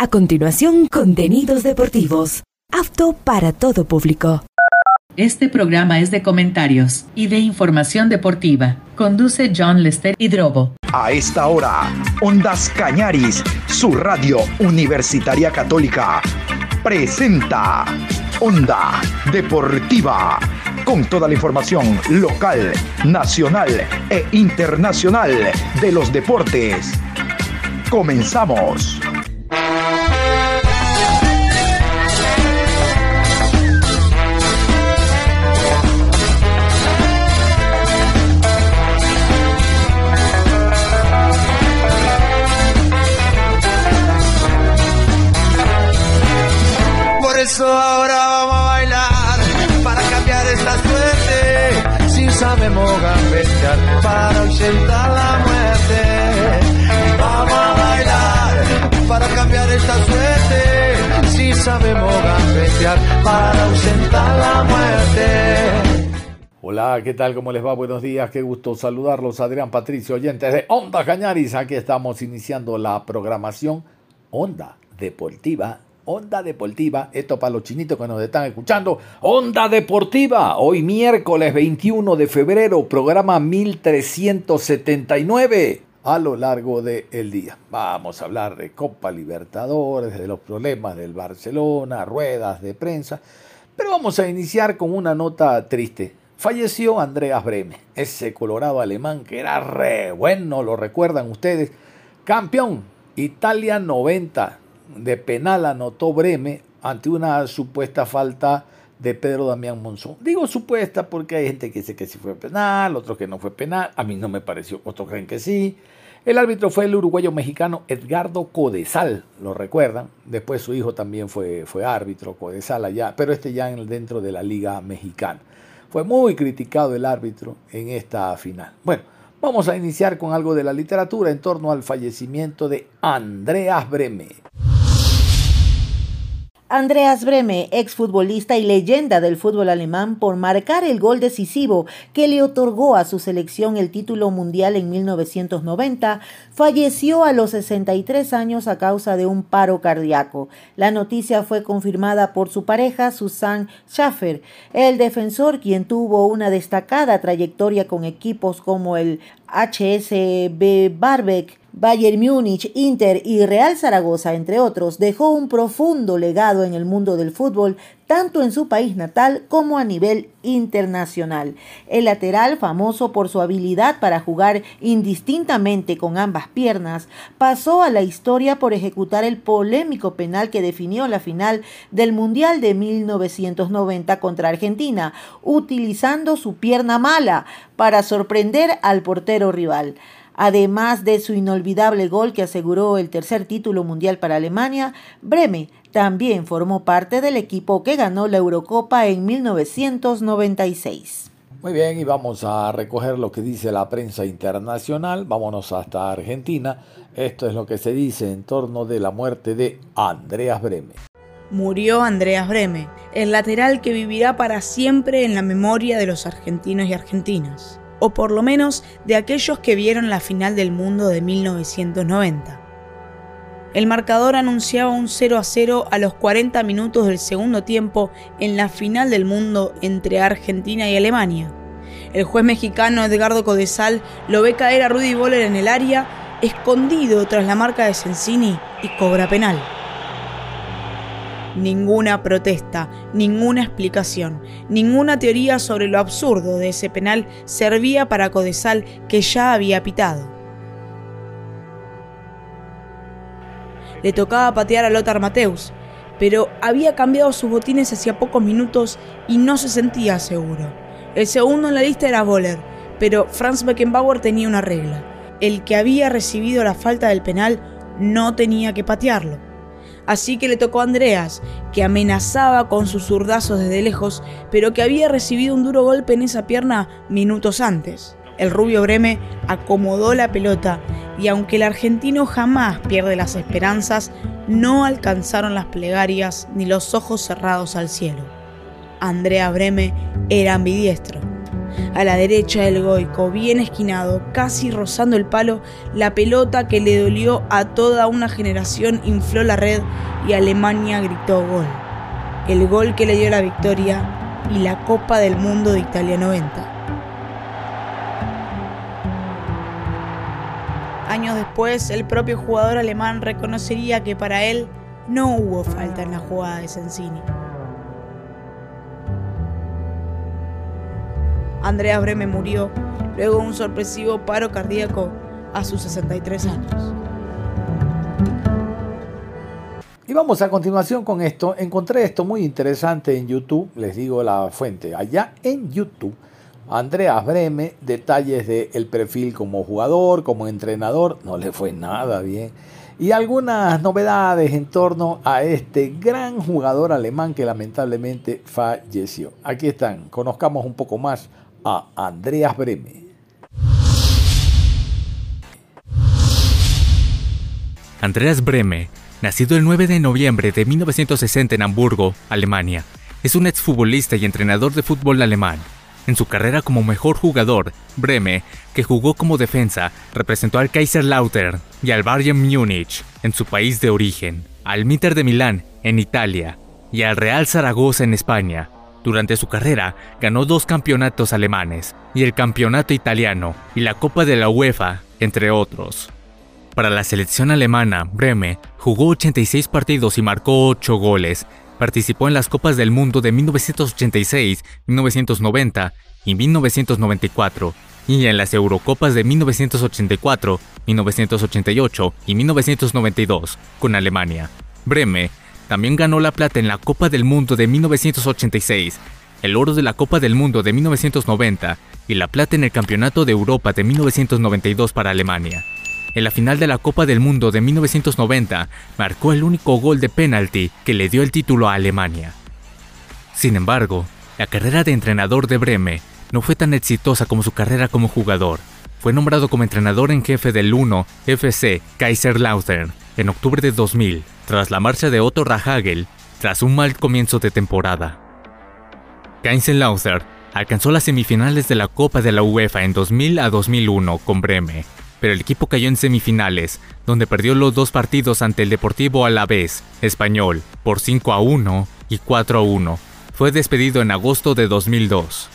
A continuación, contenidos deportivos. Apto para todo público. Este programa es de comentarios y de información deportiva. Conduce John Lester Hidrobo. A esta hora, Ondas Cañaris, su radio universitaria católica, presenta Onda Deportiva, con toda la información local, nacional e internacional de los deportes. Comenzamos. Ahora vamos a bailar para cambiar esta suerte. Si sabemos gambetear para ausentar la muerte. Vamos a bailar para cambiar esta suerte. Si sabemos gambetear para ausentar la muerte. Hola, ¿qué tal? ¿Cómo les va? Buenos días, qué gusto saludarlos. Adrián Patricio, oyentes de Onda Cañaris. Aquí estamos iniciando la programación Onda Deportiva Onda Deportiva, esto para los chinitos que nos están escuchando, Onda Deportiva, hoy miércoles 21 de febrero, programa 1379 a lo largo del día. Vamos a hablar de Copa Libertadores, de los problemas del Barcelona, ruedas de prensa, pero vamos a iniciar con una nota triste. Falleció Andreas Breme, ese colorado alemán que era re bueno, lo recuerdan ustedes, campeón Italia 90, de penal anotó Breme ante una supuesta falta de Pedro Damián Monzón. Digo supuesta porque hay gente que dice que sí fue penal, otros que no fue penal, a mí no me pareció, otros creen que sí. El árbitro fue el uruguayo mexicano Edgardo Codesal, lo recuerdan. Después su hijo también fue, fue árbitro, Codesal allá, pero este ya dentro de la Liga Mexicana. Fue muy criticado el árbitro en esta final. Bueno, vamos a iniciar con algo de la literatura en torno al fallecimiento de Andreas Breme. Andreas Breme, exfutbolista y leyenda del fútbol alemán, por marcar el gol decisivo que le otorgó a su selección el título mundial en 1990, falleció a los 63 años a causa de un paro cardíaco. La noticia fue confirmada por su pareja Susanne Schaffer, el defensor quien tuvo una destacada trayectoria con equipos como el HSB Barbeck, Bayern Múnich, Inter y Real Zaragoza, entre otros, dejó un profundo legado en el mundo del fútbol, tanto en su país natal como a nivel internacional. El lateral, famoso por su habilidad para jugar indistintamente con ambas piernas, pasó a la historia por ejecutar el polémico penal que definió la final del Mundial de 1990 contra Argentina, utilizando su pierna mala para sorprender al portero rival. Además de su inolvidable gol que aseguró el tercer título mundial para Alemania, Breme también formó parte del equipo que ganó la Eurocopa en 1996. Muy bien, y vamos a recoger lo que dice la prensa internacional. Vámonos hasta Argentina. Esto es lo que se dice en torno de la muerte de Andreas Breme. Murió Andreas Breme, el lateral que vivirá para siempre en la memoria de los argentinos y argentinas o por lo menos de aquellos que vieron la final del mundo de 1990. El marcador anunciaba un 0 a 0 a los 40 minutos del segundo tiempo en la final del mundo entre Argentina y Alemania. El juez mexicano Edgardo Codesal lo ve caer a Rudy Boller en el área, escondido tras la marca de Sensini y cobra penal. Ninguna protesta, ninguna explicación, ninguna teoría sobre lo absurdo de ese penal servía para Codesal que ya había pitado. Le tocaba patear a Lothar Mateus, pero había cambiado sus botines hacía pocos minutos y no se sentía seguro. El segundo en la lista era Boller, pero Franz Beckenbauer tenía una regla. El que había recibido la falta del penal no tenía que patearlo así que le tocó a Andreas, que amenazaba con sus zurdazos desde lejos, pero que había recibido un duro golpe en esa pierna minutos antes. El rubio Breme acomodó la pelota y aunque el argentino jamás pierde las esperanzas, no alcanzaron las plegarias ni los ojos cerrados al cielo. Andrea Breme era ambidiestro. A la derecha del Goico, bien esquinado, casi rozando el palo, la pelota que le dolió a toda una generación infló la red y Alemania gritó gol. El gol que le dio la victoria y la Copa del Mundo de Italia 90. Años después, el propio jugador alemán reconocería que para él no hubo falta en la jugada de Sensini. Andreas Breme murió luego de un sorpresivo paro cardíaco a sus 63 años. Y vamos a continuación con esto. Encontré esto muy interesante en YouTube, les digo la fuente, allá en YouTube Andreas Breme, detalles del perfil como jugador, como entrenador, no le fue nada bien. Y algunas novedades en torno a este gran jugador alemán que lamentablemente falleció. Aquí están, conozcamos un poco más a Andreas Breme. Andreas Breme, nacido el 9 de noviembre de 1960 en Hamburgo, Alemania, es un exfutbolista y entrenador de fútbol alemán en su carrera como mejor jugador, Breme, que jugó como defensa, representó al Kaiserslautern y al Bayern Múnich en su país de origen, al Inter de Milán en Italia y al Real Zaragoza en España. Durante su carrera ganó dos campeonatos alemanes y el campeonato italiano y la Copa de la UEFA, entre otros. Para la selección alemana, Breme jugó 86 partidos y marcó 8 goles, Participó en las Copas del Mundo de 1986, 1990 y 1994, y en las Eurocopas de 1984, 1988 y 1992 con Alemania. Breme también ganó la plata en la Copa del Mundo de 1986, el oro de la Copa del Mundo de 1990 y la plata en el Campeonato de Europa de 1992 para Alemania. En la final de la Copa del Mundo de 1990, marcó el único gol de penalti que le dio el título a Alemania. Sin embargo, la carrera de entrenador de Breme no fue tan exitosa como su carrera como jugador. Fue nombrado como entrenador en jefe del 1 FC Kaiserslautern en octubre de 2000, tras la marcha de Otto Rahagel, tras un mal comienzo de temporada. Kaiserslautern alcanzó las semifinales de la Copa de la UEFA en 2000 a 2001 con Breme, pero el equipo cayó en semifinales, donde perdió los dos partidos ante el Deportivo Alavés, español, por 5 a 1 y 4 a 1. Fue despedido en agosto de 2002.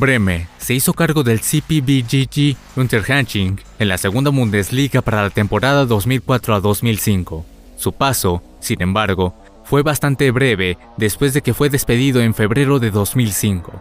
Breme se hizo cargo del CPBGG Unterhaching en la segunda Bundesliga para la temporada 2004 a 2005. Su paso, sin embargo, fue bastante breve después de que fue despedido en febrero de 2005.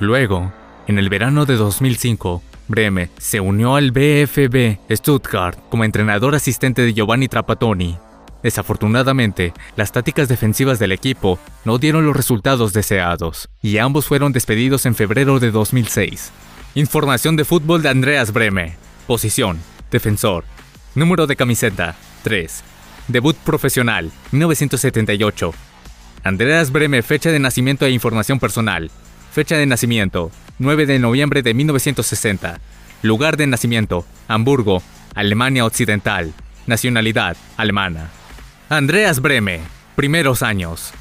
Luego, en el verano de 2005, Breme se unió al BFB Stuttgart como entrenador asistente de Giovanni Trapattoni. Desafortunadamente, las tácticas defensivas del equipo no dieron los resultados deseados, y ambos fueron despedidos en febrero de 2006. Información de fútbol de Andreas Breme. Posición, defensor. Número de camiseta, 3. Debut profesional, 1978. Andreas Breme, fecha de nacimiento e información personal. Fecha de nacimiento, 9 de noviembre de 1960. Lugar de nacimiento, Hamburgo, Alemania Occidental. Nacionalidad, alemana. Andreas Breme, primeros años.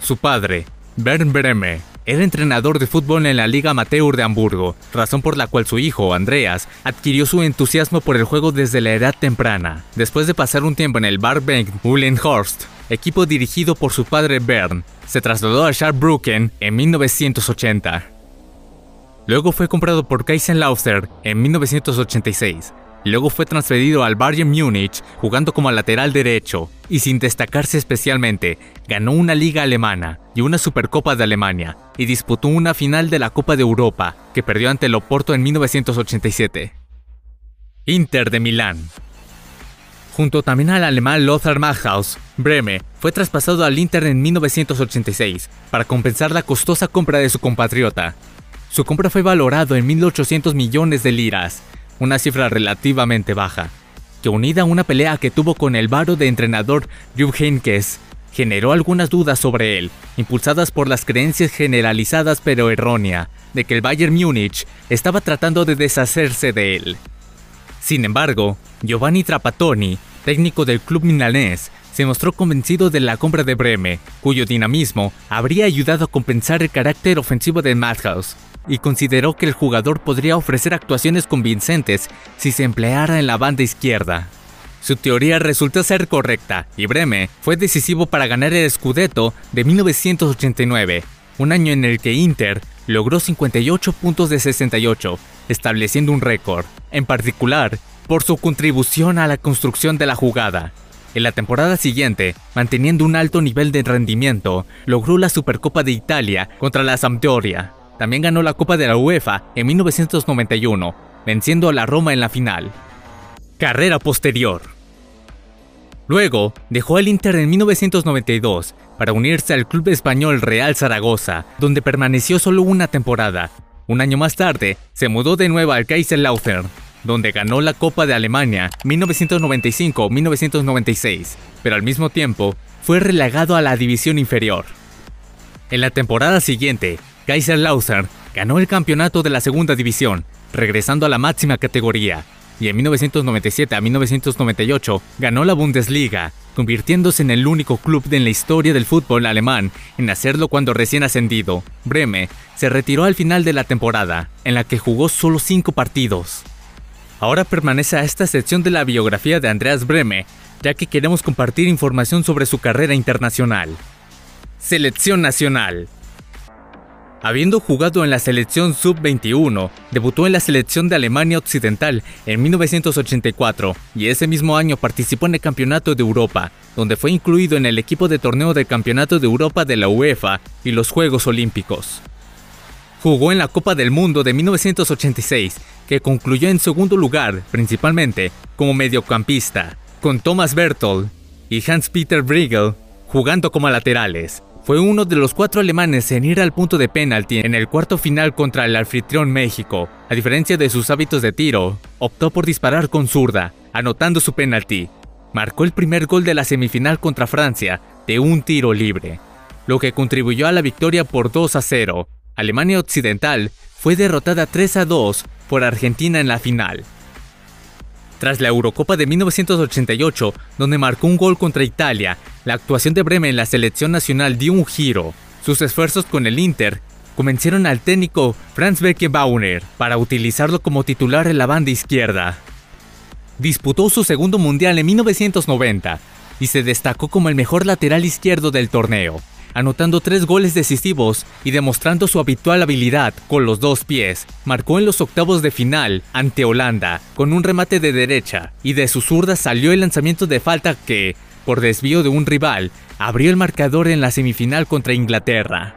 Su padre, Bernd Breme, era entrenador de fútbol en la Liga Amateur de Hamburgo, razón por la cual su hijo, Andreas, adquirió su entusiasmo por el juego desde la edad temprana. Después de pasar un tiempo en el Barbank Uhlenhorst, equipo dirigido por su padre Bernd, se trasladó a Saarbrücken en 1980. Luego fue comprado por Kaiserslautern en 1986. Luego fue transferido al Bayern Múnich jugando como lateral derecho y sin destacarse especialmente, ganó una liga alemana y una Supercopa de Alemania y disputó una final de la Copa de Europa que perdió ante el Oporto en 1987. Inter de Milán. Junto también al alemán Lothar Matthaus, Breme fue traspasado al Inter en 1986 para compensar la costosa compra de su compatriota, su compra fue valorado en 1.800 millones de liras, una cifra relativamente baja, que unida a una pelea que tuvo con el varo de entrenador Jupp Heynckes, generó algunas dudas sobre él, impulsadas por las creencias generalizadas pero errónea de que el Bayern Múnich estaba tratando de deshacerse de él. Sin embargo, Giovanni Trapattoni, técnico del club milanés, se mostró convencido de la compra de Breme, cuyo dinamismo habría ayudado a compensar el carácter ofensivo de Madhouse y consideró que el jugador podría ofrecer actuaciones convincentes si se empleara en la banda izquierda. Su teoría resultó ser correcta y Breme fue decisivo para ganar el Scudetto de 1989, un año en el que Inter logró 58 puntos de 68, estableciendo un récord, en particular por su contribución a la construcción de la jugada. En la temporada siguiente, manteniendo un alto nivel de rendimiento, logró la Supercopa de Italia contra la Sampdoria. También ganó la Copa de la UEFA en 1991, venciendo a la Roma en la final. Carrera posterior. Luego, dejó el Inter en 1992 para unirse al club español Real Zaragoza, donde permaneció solo una temporada. Un año más tarde, se mudó de nuevo al Kaiserslautern, donde ganó la Copa de Alemania 1995-1996, pero al mismo tiempo fue relegado a la división inferior. En la temporada siguiente, Kaiserslautern ganó el campeonato de la segunda división, regresando a la máxima categoría, y en 1997 a 1998 ganó la Bundesliga, convirtiéndose en el único club en la historia del fútbol alemán en hacerlo cuando recién ascendido. Breme se retiró al final de la temporada, en la que jugó solo cinco partidos. Ahora permanece a esta sección de la biografía de Andreas Breme, ya que queremos compartir información sobre su carrera internacional. Selección Nacional Habiendo jugado en la selección sub-21, debutó en la selección de Alemania Occidental en 1984 y ese mismo año participó en el Campeonato de Europa, donde fue incluido en el equipo de torneo del Campeonato de Europa de la UEFA y los Juegos Olímpicos. Jugó en la Copa del Mundo de 1986, que concluyó en segundo lugar, principalmente como mediocampista, con Thomas Berthold y Hans-Peter Briegel jugando como laterales. Fue uno de los cuatro alemanes en ir al punto de penalti en el cuarto final contra el anfitrión México. A diferencia de sus hábitos de tiro, optó por disparar con zurda, anotando su penalti. Marcó el primer gol de la semifinal contra Francia de un tiro libre, lo que contribuyó a la victoria por 2 a 0. Alemania Occidental fue derrotada 3 a 2 por Argentina en la final. Tras la Eurocopa de 1988, donde marcó un gol contra Italia, la actuación de Bremen en la selección nacional dio un giro. Sus esfuerzos con el Inter convencieron al técnico Franz Beckenbauer para utilizarlo como titular en la banda izquierda. Disputó su segundo mundial en 1990 y se destacó como el mejor lateral izquierdo del torneo, anotando tres goles decisivos y demostrando su habitual habilidad con los dos pies. Marcó en los octavos de final ante Holanda con un remate de derecha y de su zurda salió el lanzamiento de falta que, por desvío de un rival, abrió el marcador en la semifinal contra Inglaterra.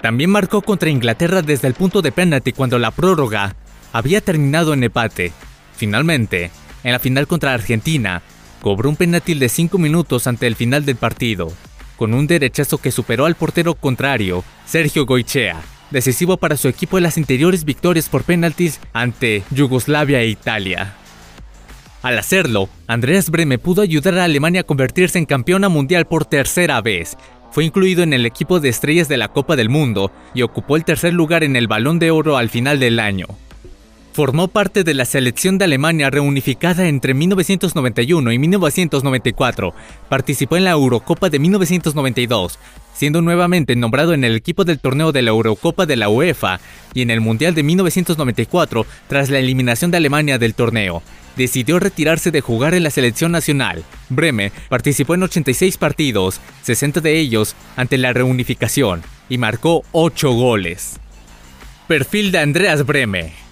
También marcó contra Inglaterra desde el punto de penalti cuando la prórroga había terminado en empate. Finalmente, en la final contra Argentina, cobró un penalti de 5 minutos ante el final del partido, con un derechazo que superó al portero contrario, Sergio Goichea, decisivo para su equipo en las anteriores victorias por penaltis ante Yugoslavia e Italia. Al hacerlo, Andreas Breme pudo ayudar a Alemania a convertirse en campeona mundial por tercera vez. Fue incluido en el equipo de estrellas de la Copa del Mundo y ocupó el tercer lugar en el Balón de Oro al final del año. Formó parte de la selección de Alemania reunificada entre 1991 y 1994. Participó en la Eurocopa de 1992, siendo nuevamente nombrado en el equipo del torneo de la Eurocopa de la UEFA y en el Mundial de 1994 tras la eliminación de Alemania del torneo. Decidió retirarse de jugar en la selección nacional. Breme participó en 86 partidos, 60 de ellos ante la reunificación, y marcó 8 goles. Perfil de Andreas Breme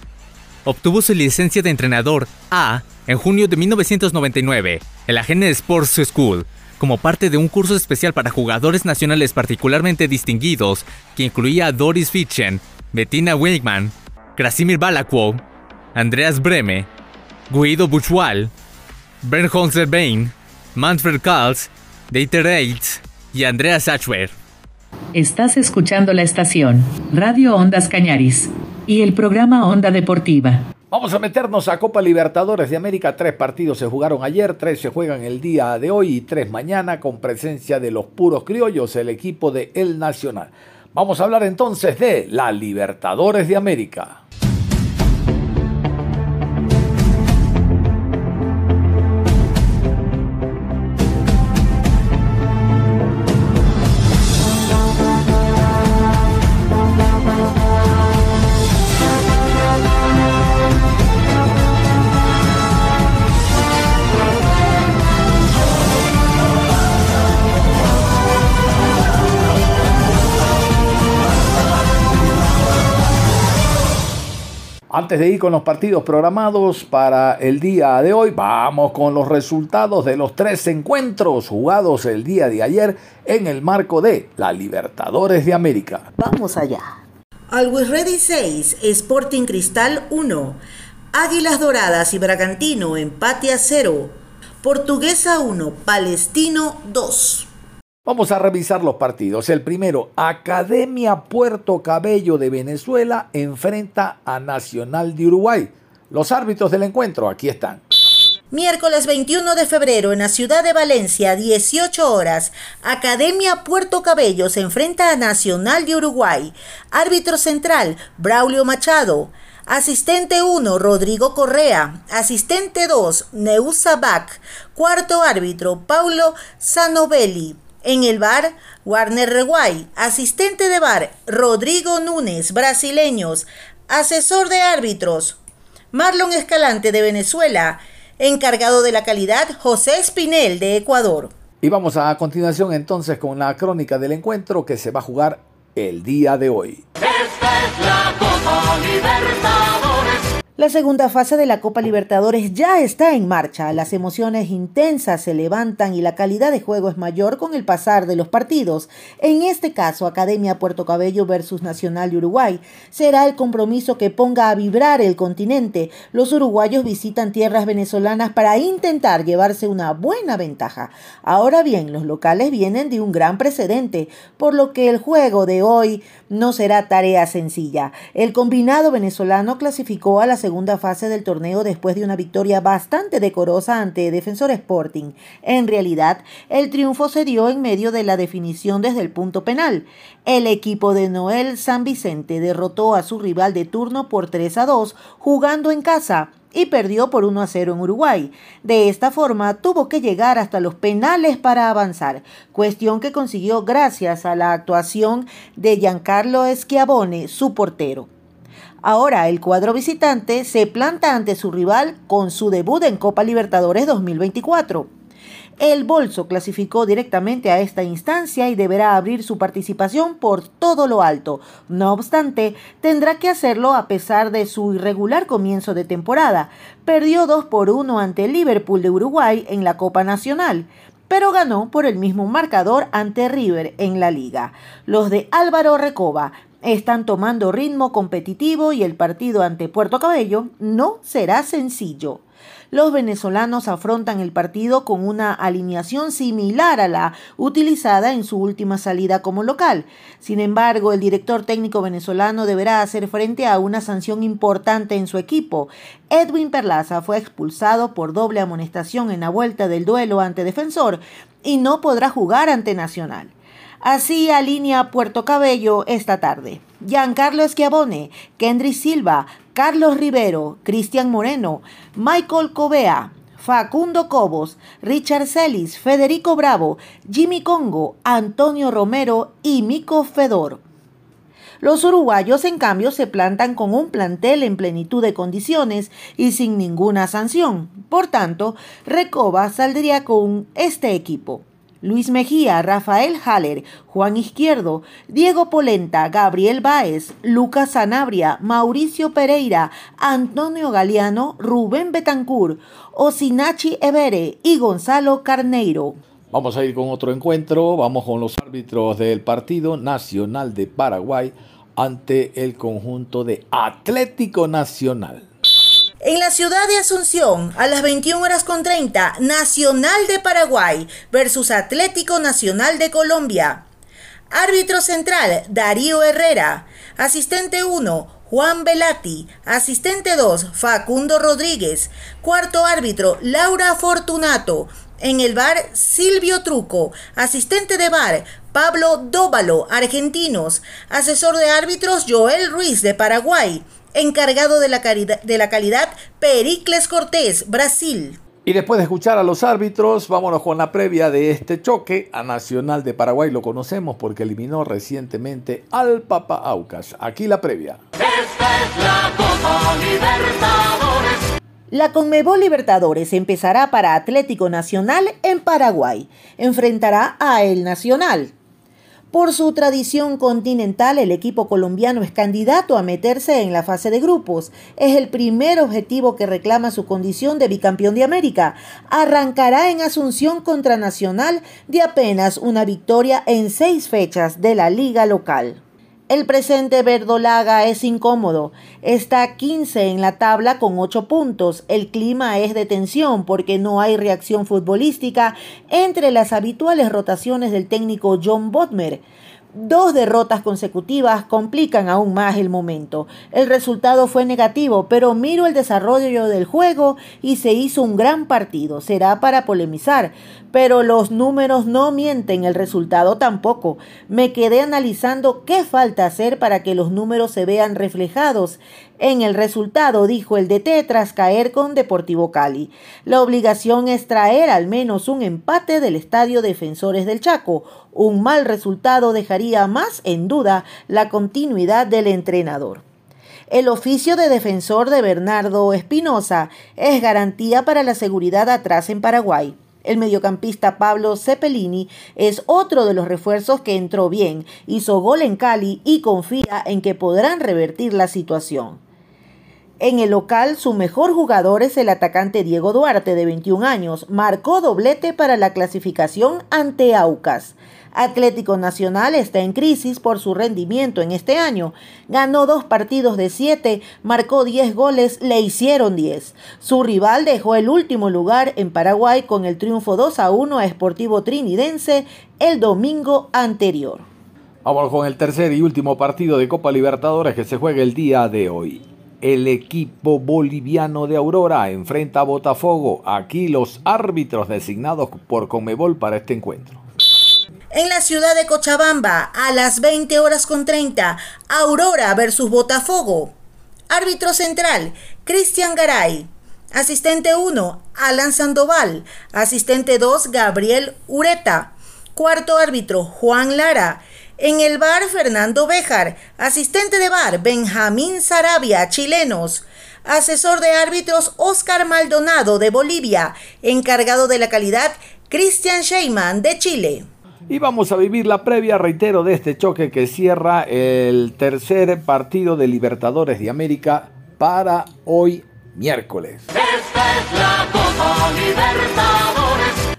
obtuvo su licencia de entrenador A en junio de 1999 en la Gene Sports School, como parte de un curso especial para jugadores nacionales particularmente distinguidos que incluía a Doris Fitchen, Bettina Wigman, Krasimir Balakwo, Andreas Breme, Guido Buchwal, Bernd Bain, Manfred Karls, Dieter Eitz y Andreas Sachwer. Estás escuchando la estación Radio Ondas Cañaris y el programa Onda Deportiva. Vamos a meternos a Copa Libertadores de América. Tres partidos se jugaron ayer, tres se juegan el día de hoy y tres mañana con presencia de los puros criollos, el equipo de El Nacional. Vamos a hablar entonces de la Libertadores de América. Antes de ir con los partidos programados para el día de hoy, vamos con los resultados de los tres encuentros jugados el día de ayer en el marco de la Libertadores de América. Vamos allá. Always Ready 6, Sporting Cristal 1, Águilas Doradas y Bragantino empate a 0, Portuguesa 1, Palestino 2. Vamos a revisar los partidos. El primero, Academia Puerto Cabello de Venezuela enfrenta a Nacional de Uruguay. Los árbitros del encuentro, aquí están. Miércoles 21 de febrero en la ciudad de Valencia, 18 horas, Academia Puerto Cabello se enfrenta a Nacional de Uruguay. Árbitro central, Braulio Machado. Asistente 1, Rodrigo Correa. Asistente 2, Neusa Bach. Cuarto árbitro, Paulo Sanovelli. En el bar, Warner Reguay, asistente de bar, Rodrigo Núñez, brasileños, asesor de árbitros, Marlon Escalante de Venezuela, encargado de la calidad, José Espinel de Ecuador. Y vamos a continuación entonces con la crónica del encuentro que se va a jugar el día de hoy. Esta es la. La segunda fase de la Copa Libertadores ya está en marcha. Las emociones intensas se levantan y la calidad de juego es mayor con el pasar de los partidos. En este caso, Academia Puerto Cabello versus Nacional de Uruguay será el compromiso que ponga a vibrar el continente. Los uruguayos visitan tierras venezolanas para intentar llevarse una buena ventaja. Ahora bien, los locales vienen de un gran precedente, por lo que el juego de hoy no será tarea sencilla. El combinado venezolano clasificó a la segunda fase del torneo después de una victoria bastante decorosa ante Defensor Sporting. En realidad, el triunfo se dio en medio de la definición desde el punto penal. El equipo de Noel San Vicente derrotó a su rival de turno por 3 a 2 jugando en casa y perdió por 1 a 0 en Uruguay. De esta forma tuvo que llegar hasta los penales para avanzar, cuestión que consiguió gracias a la actuación de Giancarlo Schiavone, su portero. Ahora el cuadro visitante se planta ante su rival con su debut en Copa Libertadores 2024. El Bolso clasificó directamente a esta instancia y deberá abrir su participación por todo lo alto. No obstante, tendrá que hacerlo a pesar de su irregular comienzo de temporada. Perdió 2 por 1 ante Liverpool de Uruguay en la Copa Nacional pero ganó por el mismo marcador ante River en la liga. Los de Álvaro Recoba están tomando ritmo competitivo y el partido ante Puerto Cabello no será sencillo. Los venezolanos afrontan el partido con una alineación similar a la utilizada en su última salida como local. Sin embargo, el director técnico venezolano deberá hacer frente a una sanción importante en su equipo. Edwin Perlaza fue expulsado por doble amonestación en la vuelta del duelo ante Defensor y no podrá jugar ante Nacional. Así alinea Puerto Cabello esta tarde. Giancarlo Schiavone, Kendry Silva, Carlos Rivero, Cristian Moreno, Michael Covea, Facundo Cobos, Richard Celis, Federico Bravo, Jimmy Congo, Antonio Romero y Mico Fedor. Los uruguayos, en cambio, se plantan con un plantel en plenitud de condiciones y sin ninguna sanción. Por tanto, Recoba saldría con este equipo. Luis Mejía, Rafael Haller, Juan Izquierdo, Diego Polenta, Gabriel Báez, Lucas Sanabria, Mauricio Pereira, Antonio Galeano, Rubén Betancur, Osinachi Evere y Gonzalo Carneiro. Vamos a ir con otro encuentro, vamos con los árbitros del partido Nacional de Paraguay ante el conjunto de Atlético Nacional. En la ciudad de Asunción, a las 21 horas con 30, Nacional de Paraguay versus Atlético Nacional de Colombia. Árbitro central, Darío Herrera. Asistente 1, Juan Velati. Asistente 2, Facundo Rodríguez. Cuarto árbitro, Laura Fortunato. En el bar, Silvio Truco. Asistente de bar, Pablo Dóvalo, argentinos. Asesor de árbitros, Joel Ruiz, de Paraguay encargado de la, de la calidad Pericles Cortés, Brasil. Y después de escuchar a los árbitros, vámonos con la previa de este choque. A Nacional de Paraguay lo conocemos porque eliminó recientemente al Papa Aucas. Aquí la previa. Esta es la Copa Libertadores. La Conmebol Libertadores empezará para Atlético Nacional en Paraguay. Enfrentará a El Nacional. Por su tradición continental, el equipo colombiano es candidato a meterse en la fase de grupos. Es el primer objetivo que reclama su condición de bicampeón de América. Arrancará en Asunción contra Nacional de apenas una victoria en seis fechas de la liga local. El presente verdolaga es incómodo. Está 15 en la tabla con 8 puntos. El clima es de tensión porque no hay reacción futbolística entre las habituales rotaciones del técnico John Bodmer. Dos derrotas consecutivas complican aún más el momento. El resultado fue negativo, pero miro el desarrollo del juego y se hizo un gran partido. Será para polemizar, pero los números no mienten, el resultado tampoco. Me quedé analizando qué falta hacer para que los números se vean reflejados en el resultado, dijo el DT tras caer con Deportivo Cali. La obligación es traer al menos un empate del Estadio Defensores del Chaco. Un mal resultado dejaría más en duda la continuidad del entrenador. El oficio de defensor de Bernardo Espinosa es garantía para la seguridad atrás en Paraguay. El mediocampista Pablo Cepelini es otro de los refuerzos que entró bien, hizo gol en Cali y confía en que podrán revertir la situación. En el local, su mejor jugador es el atacante Diego Duarte, de 21 años. Marcó doblete para la clasificación ante Aucas. Atlético Nacional está en crisis por su rendimiento en este año. Ganó dos partidos de siete, marcó 10 goles, le hicieron 10. Su rival dejó el último lugar en Paraguay con el triunfo 2 a 1 a Sportivo Trinidense el domingo anterior. Vamos con el tercer y último partido de Copa Libertadores que se juega el día de hoy el equipo boliviano de Aurora enfrenta a Botafogo. Aquí los árbitros designados por Conmebol para este encuentro. En la ciudad de Cochabamba, a las 20 horas con 30, Aurora versus Botafogo. Árbitro central, Cristian Garay. Asistente 1, Alan Sandoval. Asistente 2, Gabriel Ureta. Cuarto árbitro, Juan Lara. En el bar, Fernando Béjar. Asistente de bar, Benjamín Sarabia, chilenos. Asesor de árbitros, Oscar Maldonado, de Bolivia. Encargado de la calidad, Cristian Sheyman, de Chile. Y vamos a vivir la previa, reitero, de este choque que cierra el tercer partido de Libertadores de América para hoy miércoles. Esta es la Copa Libertadores.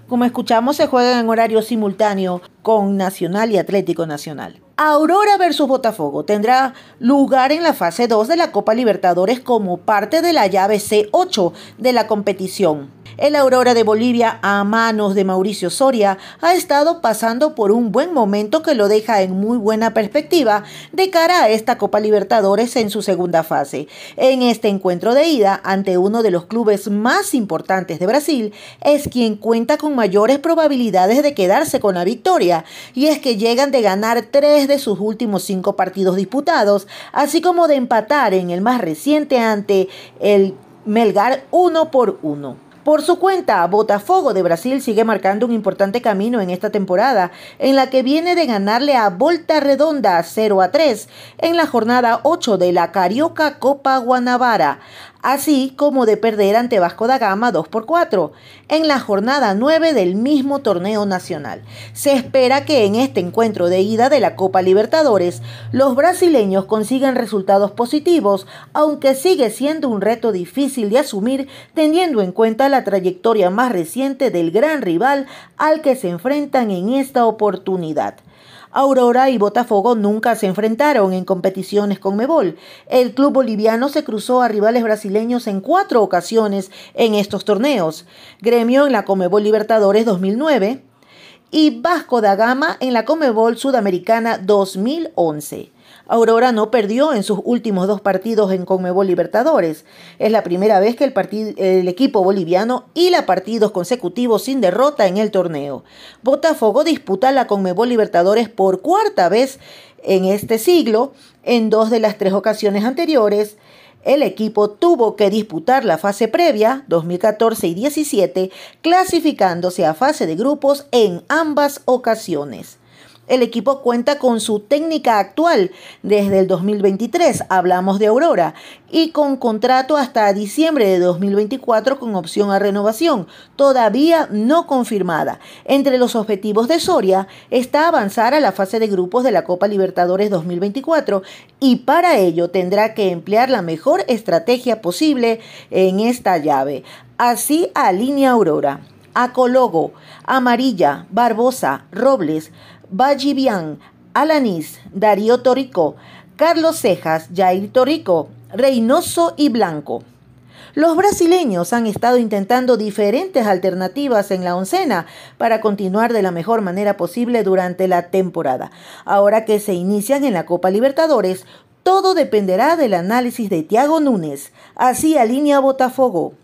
Como escuchamos, se juegan en horario simultáneo con Nacional y Atlético Nacional. Aurora versus Botafogo tendrá lugar en la fase 2 de la Copa Libertadores como parte de la llave C8 de la competición. El Aurora de Bolivia, a manos de Mauricio Soria, ha estado pasando por un buen momento que lo deja en muy buena perspectiva de cara a esta Copa Libertadores en su segunda fase. En este encuentro de ida ante uno de los clubes más importantes de Brasil, es quien cuenta con mayores probabilidades de quedarse con la victoria, y es que llegan de ganar tres de sus últimos cinco partidos disputados, así como de empatar en el más reciente ante el Melgar uno por uno. Por su cuenta, Botafogo de Brasil sigue marcando un importante camino en esta temporada, en la que viene de ganarle a Volta Redonda 0 a 3 en la jornada 8 de la Carioca Copa Guanabara así como de perder ante Vasco da Gama 2 por 4 en la jornada 9 del mismo torneo nacional. Se espera que en este encuentro de ida de la Copa Libertadores los brasileños consigan resultados positivos, aunque sigue siendo un reto difícil de asumir teniendo en cuenta la trayectoria más reciente del gran rival al que se enfrentan en esta oportunidad. Aurora y Botafogo nunca se enfrentaron en competiciones con Mebol. El club boliviano se cruzó a rivales brasileños en cuatro ocasiones en estos torneos. Gremio en la Comebol Libertadores 2009 y Vasco da Gama en la Comebol Sudamericana 2011. Aurora no perdió en sus últimos dos partidos en Conmebol Libertadores. Es la primera vez que el, equipo boliviano hila partidos consecutivos sin derrota en el torneo. Botafogo disputa la Conmebol Libertadores por cuarta vez en este siglo. En dos de las tres ocasiones anteriores, el equipo tuvo que disputar la fase previa, 2014 y 17, clasificándose a fase de grupos en ambas ocasiones. El equipo cuenta con su técnica actual desde el 2023, hablamos de Aurora, y con contrato hasta diciembre de 2024 con opción a renovación, todavía no confirmada. Entre los objetivos de Soria está avanzar a la fase de grupos de la Copa Libertadores 2024 y para ello tendrá que emplear la mejor estrategia posible en esta llave. Así alinea Aurora. Acologo, Amarilla, Barbosa, Robles, Vallivian, Alanis, Darío Torico, Carlos Cejas, Jair Torico, Reynoso y Blanco. Los brasileños han estado intentando diferentes alternativas en la oncena para continuar de la mejor manera posible durante la temporada. Ahora que se inician en la Copa Libertadores, todo dependerá del análisis de Tiago Núñez. Así alinea Botafogo.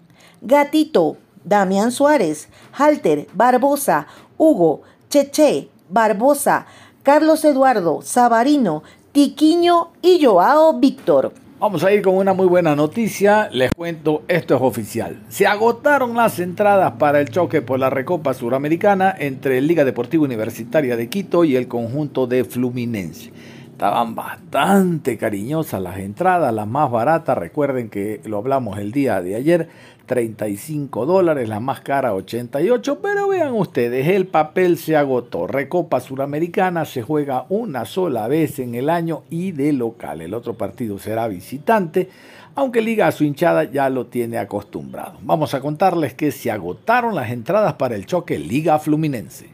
Gatito, Damián Suárez, Halter, Barbosa, Hugo, Cheche, Barbosa, Carlos Eduardo, Sabarino, Tiquiño y Joao Víctor. Vamos a ir con una muy buena noticia. Les cuento, esto es oficial. Se agotaron las entradas para el choque por la Recopa Suramericana entre Liga Deportiva Universitaria de Quito y el conjunto de Fluminense. Estaban bastante cariñosas las entradas, las más baratas. Recuerden que lo hablamos el día de ayer. 35 dólares, la más cara 88, pero vean ustedes, el papel se agotó. Recopa Suramericana se juega una sola vez en el año y de local. El otro partido será visitante, aunque Liga a su hinchada ya lo tiene acostumbrado. Vamos a contarles que se agotaron las entradas para el choque Liga Fluminense.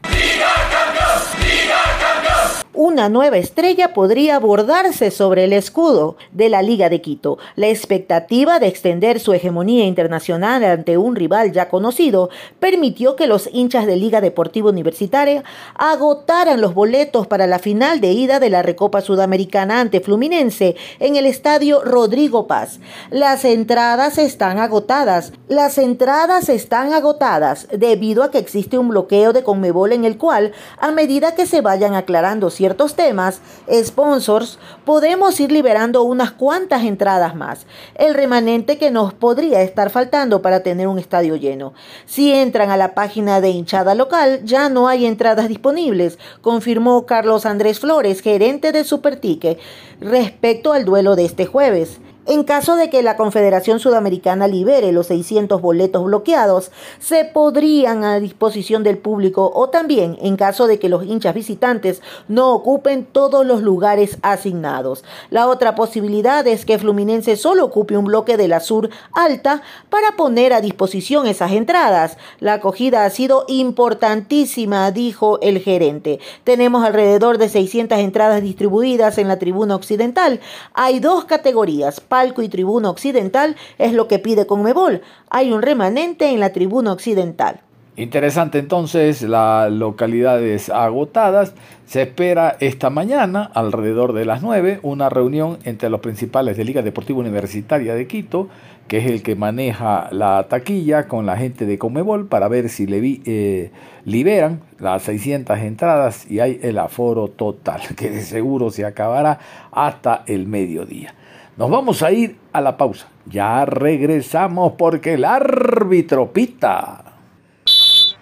Una nueva estrella podría abordarse sobre el escudo de la Liga de Quito. La expectativa de extender su hegemonía internacional ante un rival ya conocido permitió que los hinchas de Liga Deportiva Universitaria agotaran los boletos para la final de ida de la Recopa Sudamericana ante Fluminense en el estadio Rodrigo Paz. Las entradas están agotadas. Las entradas están agotadas debido a que existe un bloqueo de Conmebol en el cual, a medida que se vayan aclarando ciertos temas, sponsors, podemos ir liberando unas cuantas entradas más. El remanente que nos podría estar faltando para tener un estadio lleno. Si entran a la página de hinchada local, ya no hay entradas disponibles, confirmó Carlos Andrés Flores, gerente de Supertique, respecto al duelo de este jueves. En caso de que la Confederación Sudamericana libere los 600 boletos bloqueados, se podrían a disposición del público o también en caso de que los hinchas visitantes no ocupen todos los lugares asignados. La otra posibilidad es que Fluminense solo ocupe un bloque de la sur alta para poner a disposición esas entradas. La acogida ha sido importantísima, dijo el gerente. Tenemos alrededor de 600 entradas distribuidas en la tribuna occidental. Hay dos categorías palco y tribuna occidental es lo que pide Conmebol. Hay un remanente en la tribuna occidental. Interesante entonces las localidades agotadas. Se espera esta mañana, alrededor de las 9, una reunión entre los principales de Liga Deportiva Universitaria de Quito, que es el que maneja la taquilla con la gente de Comebol para ver si le eh, liberan las 600 entradas y hay el aforo total, que de seguro se acabará hasta el mediodía. Nos vamos a ir a la pausa. Ya regresamos porque el árbitro pita.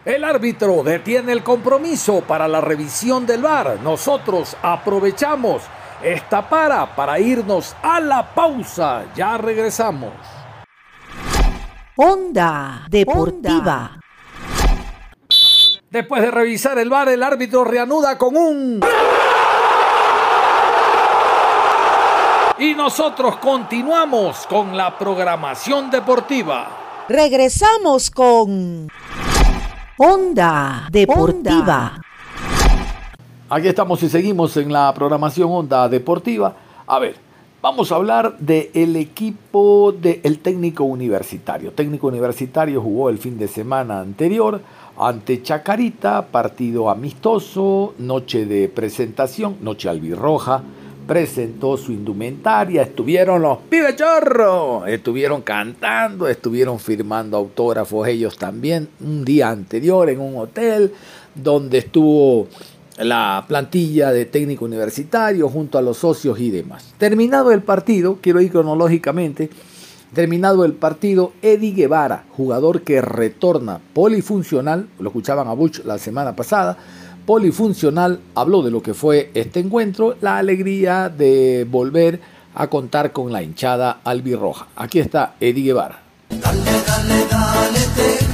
El árbitro detiene el compromiso para la revisión del VAR. Nosotros aprovechamos esta para para irnos a la pausa. Ya regresamos. Onda Deportiva. Después de revisar el VAR, el árbitro reanuda con un... Y nosotros continuamos con la programación deportiva. Regresamos con Onda Deportiva. Aquí estamos y seguimos en la programación Onda Deportiva. A ver, vamos a hablar del equipo del técnico universitario. Técnico universitario jugó el fin de semana anterior ante Chacarita, partido amistoso, noche de presentación, noche albirroja presentó su indumentaria, estuvieron los pibes chorros, estuvieron cantando, estuvieron firmando autógrafos ellos también un día anterior en un hotel donde estuvo la plantilla de técnico universitario junto a los socios y demás. Terminado el partido, quiero ir cronológicamente, Terminado el partido, Eddie Guevara, jugador que retorna polifuncional, lo escuchaban a Bush la semana pasada, polifuncional, habló de lo que fue este encuentro, la alegría de volver a contar con la hinchada albirroja. Aquí está Eddie Guevara. Dale, dale, dale,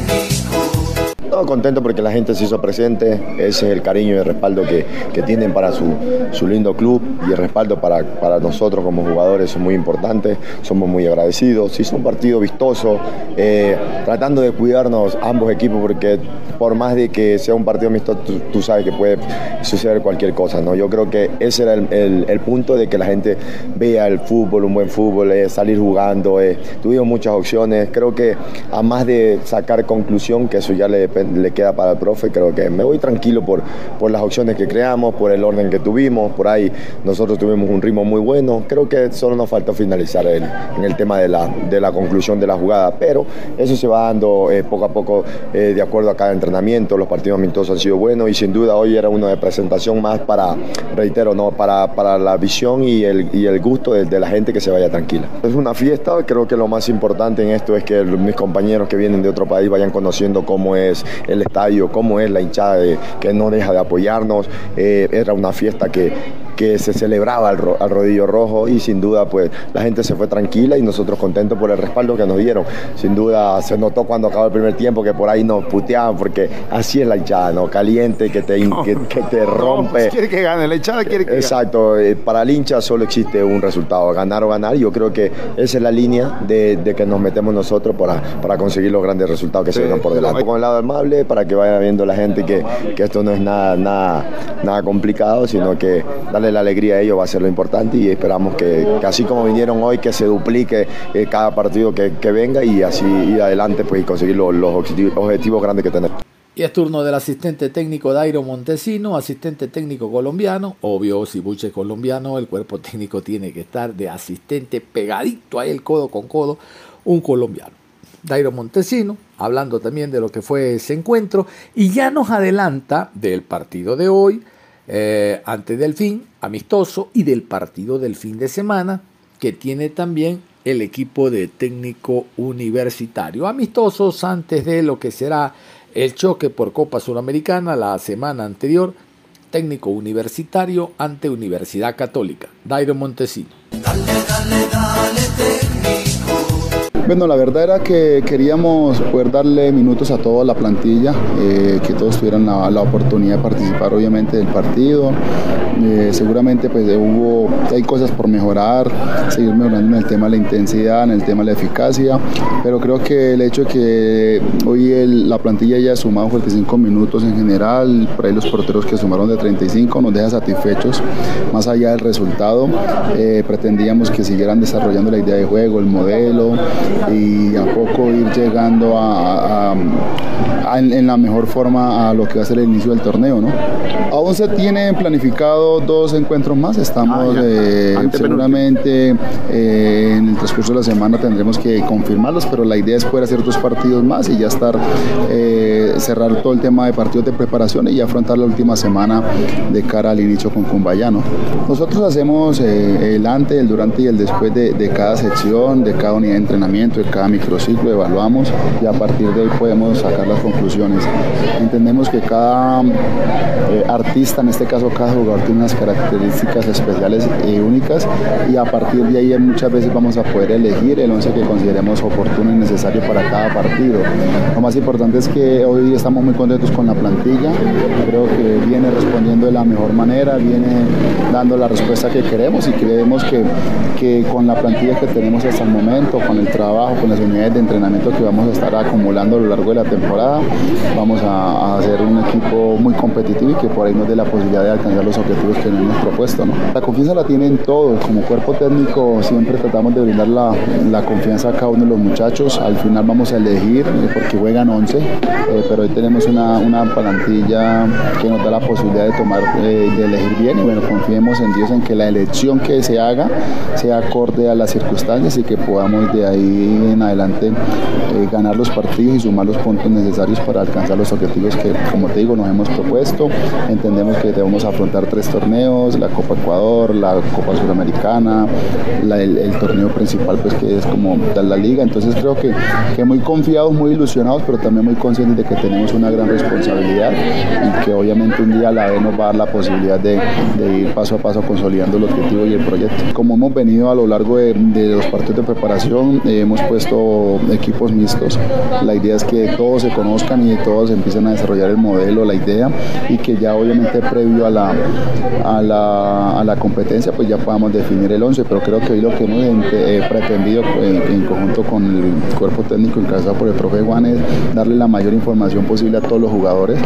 contento porque la gente se hizo presente, ese es el cariño y el respaldo que, tienen para su, su, lindo club y el respaldo para, para, nosotros como jugadores es muy importante, somos muy agradecidos. Hizo un partido vistoso, eh, tratando de cuidarnos ambos equipos porque por más de que sea un partido amistoso, tú, sabes que puede suceder cualquier cosa. ¿no? Yo creo que ese era el, punto de que la gente vea el fútbol, un buen fútbol, eh, salir jugando. Eh. Tuvimos muchas opciones, creo que a más de sacar conclusión, que eso ya le depende le queda para el profe, creo que me voy tranquilo por, por las opciones que creamos, por el orden que tuvimos, por ahí nosotros tuvimos un ritmo muy bueno, creo que solo nos falta finalizar el, en el tema de la, de la conclusión de la jugada, pero eso se va dando eh, poco a poco eh, de acuerdo a cada entrenamiento, los partidos amistosos han sido buenos y sin duda hoy era uno de presentación más para, reitero, no para, para la visión y el, y el gusto de, de la gente que se vaya tranquila. Es una fiesta, creo que lo más importante en esto es que mis compañeros que vienen de otro país vayan conociendo cómo es el estadio, cómo es la hinchada que no deja de apoyarnos. Eh, era una fiesta que, que se celebraba al, rodillo rojo y sin duda pues la gente se fue tranquila y nosotros contentos por el respaldo que nos dieron. Sin duda se notó cuando acabó el primer tiempo que por ahí nos puteaban porque así es la hinchada, ¿no? Caliente, que te, que, te rompe. quiere que gane, la hinchada quiere que Exacto, eh, para el hincha solo existe un resultado, ganar o ganar. Yo creo que esa es la línea de, que nos metemos nosotros para, para conseguir los grandes resultados que se vengan por delante. Con el lado amable para que vaya viendo la gente que, que esto no es nada, nada, nada complicado, sino que la alegría a ellos va a ser lo importante y esperamos que, así como vinieron hoy, que se duplique eh, cada partido que, venga y así ir adelante pues, y conseguir los, objetivos, grandes que tenemos. Y es turno del asistente técnico Dairo Montesino, asistente técnico colombiano. Obvio, si Buche es colombiano, el cuerpo técnico tiene que estar de asistente pegadito a él, codo con codo, un colombiano. Dairo Montesino, hablando también de lo que fue ese encuentro, y ya nos adelanta del partido de hoy, eh, ante Delfín, amistoso, y del partido del fin de semana, que tiene también el equipo de técnico universitario. Amistosos antes de lo que será el choque por Copa Suramericana la semana anterior, técnico universitario ante Universidad Católica. Dairo Montesino. Bueno, la verdad era que queríamos poder darle minutos a toda la plantilla, eh, que todos tuvieran la, oportunidad de participar obviamente del partido. Eh, seguramente pues hubo, hay cosas por mejorar, seguir mejorando en el tema de la intensidad, en el tema de la eficacia, pero creo que el hecho de que hoy la plantilla haya sumado 45 minutos en general, por ahí los porteros que sumaron de 35 nos deja satisfechos, más allá del resultado, eh, pretendíamos que siguieran desarrollando la idea de juego, el modelo, y a poco ir llegando a, en, la mejor forma a lo que va a ser el inicio del torneo. ¿no? Aún se tienen planificado dos encuentros más, estamos ah, eh, seguramente eh, en el transcurso de la semana tendremos que confirmarlos, pero la idea es poder hacer dos partidos más y ya estar, eh, cerrar todo el tema de partidos de preparación y afrontar la última semana de cara al inicio con Cumbayano. Nosotros hacemos el antes, el durante y el después de, de cada sección, de cada unidad de entrenamiento de cada microciclo, evaluamos y a partir de ahí podemos sacar las conclusiones. Entendemos que cada eh, artista, en este caso cada jugador, tiene unas características especiales y únicas y a partir de ahí muchas veces vamos a poder elegir el once que consideremos oportuno y necesario para cada partido. Lo más importante es que hoy estamos muy contentos con la plantilla, creo que viene respondiendo de la mejor manera, viene dando la respuesta que queremos y creemos que, que con la plantilla que tenemos hasta el momento, con el trabajo, con las unidades de entrenamiento que vamos a estar acumulando a lo largo de la temporada. Vamos a, hacer un equipo muy competitivo y que por ahí nos dé la posibilidad de alcanzar los objetivos que nos hemos propuesto. La confianza la tienen todos, como cuerpo técnico siempre tratamos de brindar la, la, confianza a cada uno de los muchachos. Al final vamos a elegir eh, porque juegan 11, eh, pero hoy tenemos una, una plantilla que nos da la posibilidad de tomar, eh, de elegir bien y bueno, confiemos en Dios en que la elección que se haga sea acorde a las circunstancias y que podamos de ahí en adelante eh, ganar los partidos y sumar los puntos necesarios para alcanzar los objetivos que, como te digo, nos hemos propuesto. entendemos que debemos afrontar tres torneos, la Copa Ecuador, la Copa Sudamericana, el, torneo principal pues que es como la liga, entonces creo que, que muy confiados, muy ilusionados, pero también muy conscientes de que tenemos una gran responsabilidad y que obviamente un día la B nos va a dar la posibilidad de, ir paso a paso consolidando el objetivo y el proyecto. Como hemos venido a lo largo de, de los partidos de preparación, eh, hemos puesto equipos mixtos, la idea es que todos se conozcan y todos empiecen a desarrollar el modelo, la idea y que ya obviamente previo a la, a la, a la competencia pues ya podamos definir el 11, pero creo que hoy lo que hemos eh, pretendido en, conjunto con el cuerpo técnico encabezado por el profe Juan es darle la mayor información posible a todos los jugadores,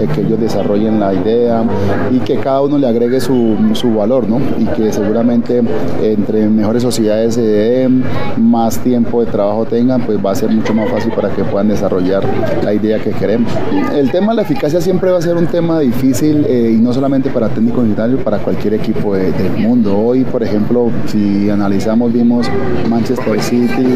eh, que ellos desarrollen la idea y que cada uno le agregue su, su valor, ¿no? Y que seguramente entre mejores sociedades se den, más tiempo de trabajo tengan, pues va a ser mucho más fácil para que puedan desarrollar la idea que queremos. El tema de la eficacia siempre va a ser un tema difícil eh, y no solamente para técnicos unitarios, para cualquier equipo del mundo. Hoy, por ejemplo, si analizamos, vimos Manchester City,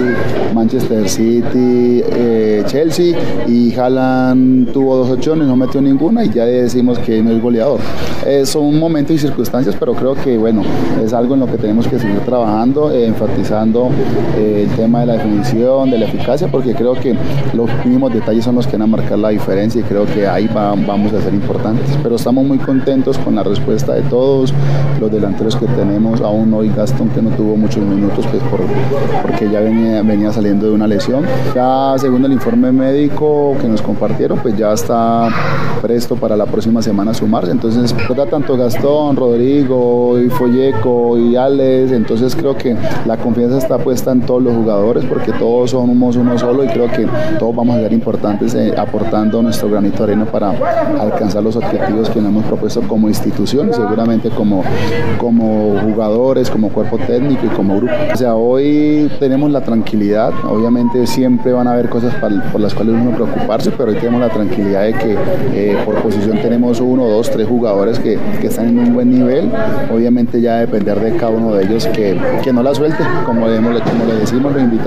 Manchester City, eh, Chelsea y Haaland tuvo dos opciones, no metió ninguna y ya decimos que no es goleador. Eh, son momentos y circunstancias, pero creo que bueno, es algo en lo que tenemos que seguir trabajando, enfatizando el tema de la definición, de la eficacia, porque creo que los mínimos detalles son los que van a marcar la diferencia y creo que ahí vamos a ser importantes. Pero estamos muy contentos con la respuesta de todos, los delanteros que tenemos, aún hoy Gastón que no tuvo muchos minutos pues por, porque ya venía, venía saliendo de una lesión. Ya según el informe médico que nos compartieron, pues ya está presto para la próxima semana sumarse. Entonces, tanto Gastón, Rodrigo, y Folleco y Alex, entonces creo que la confianza está puesta en todos los jugadores porque todos somos uno solo y creo que todos vamos a ser importantes eh, aportando nuestro granito de arena para alcanzar los objetivos que nos hemos propuesto como institución seguramente como, como jugadores, como cuerpo técnico y como grupo. O sea, hoy tenemos la tranquilidad, obviamente siempre van a haber cosas por las cuales uno preocuparse, pero hoy tenemos la tranquilidad de que eh, por posición tenemos uno, dos, tres jugadores que, que, están en un buen nivel, obviamente ya depender de cada uno de ellos que, que no la suelte, como, le, como le decimos, lo invitamos,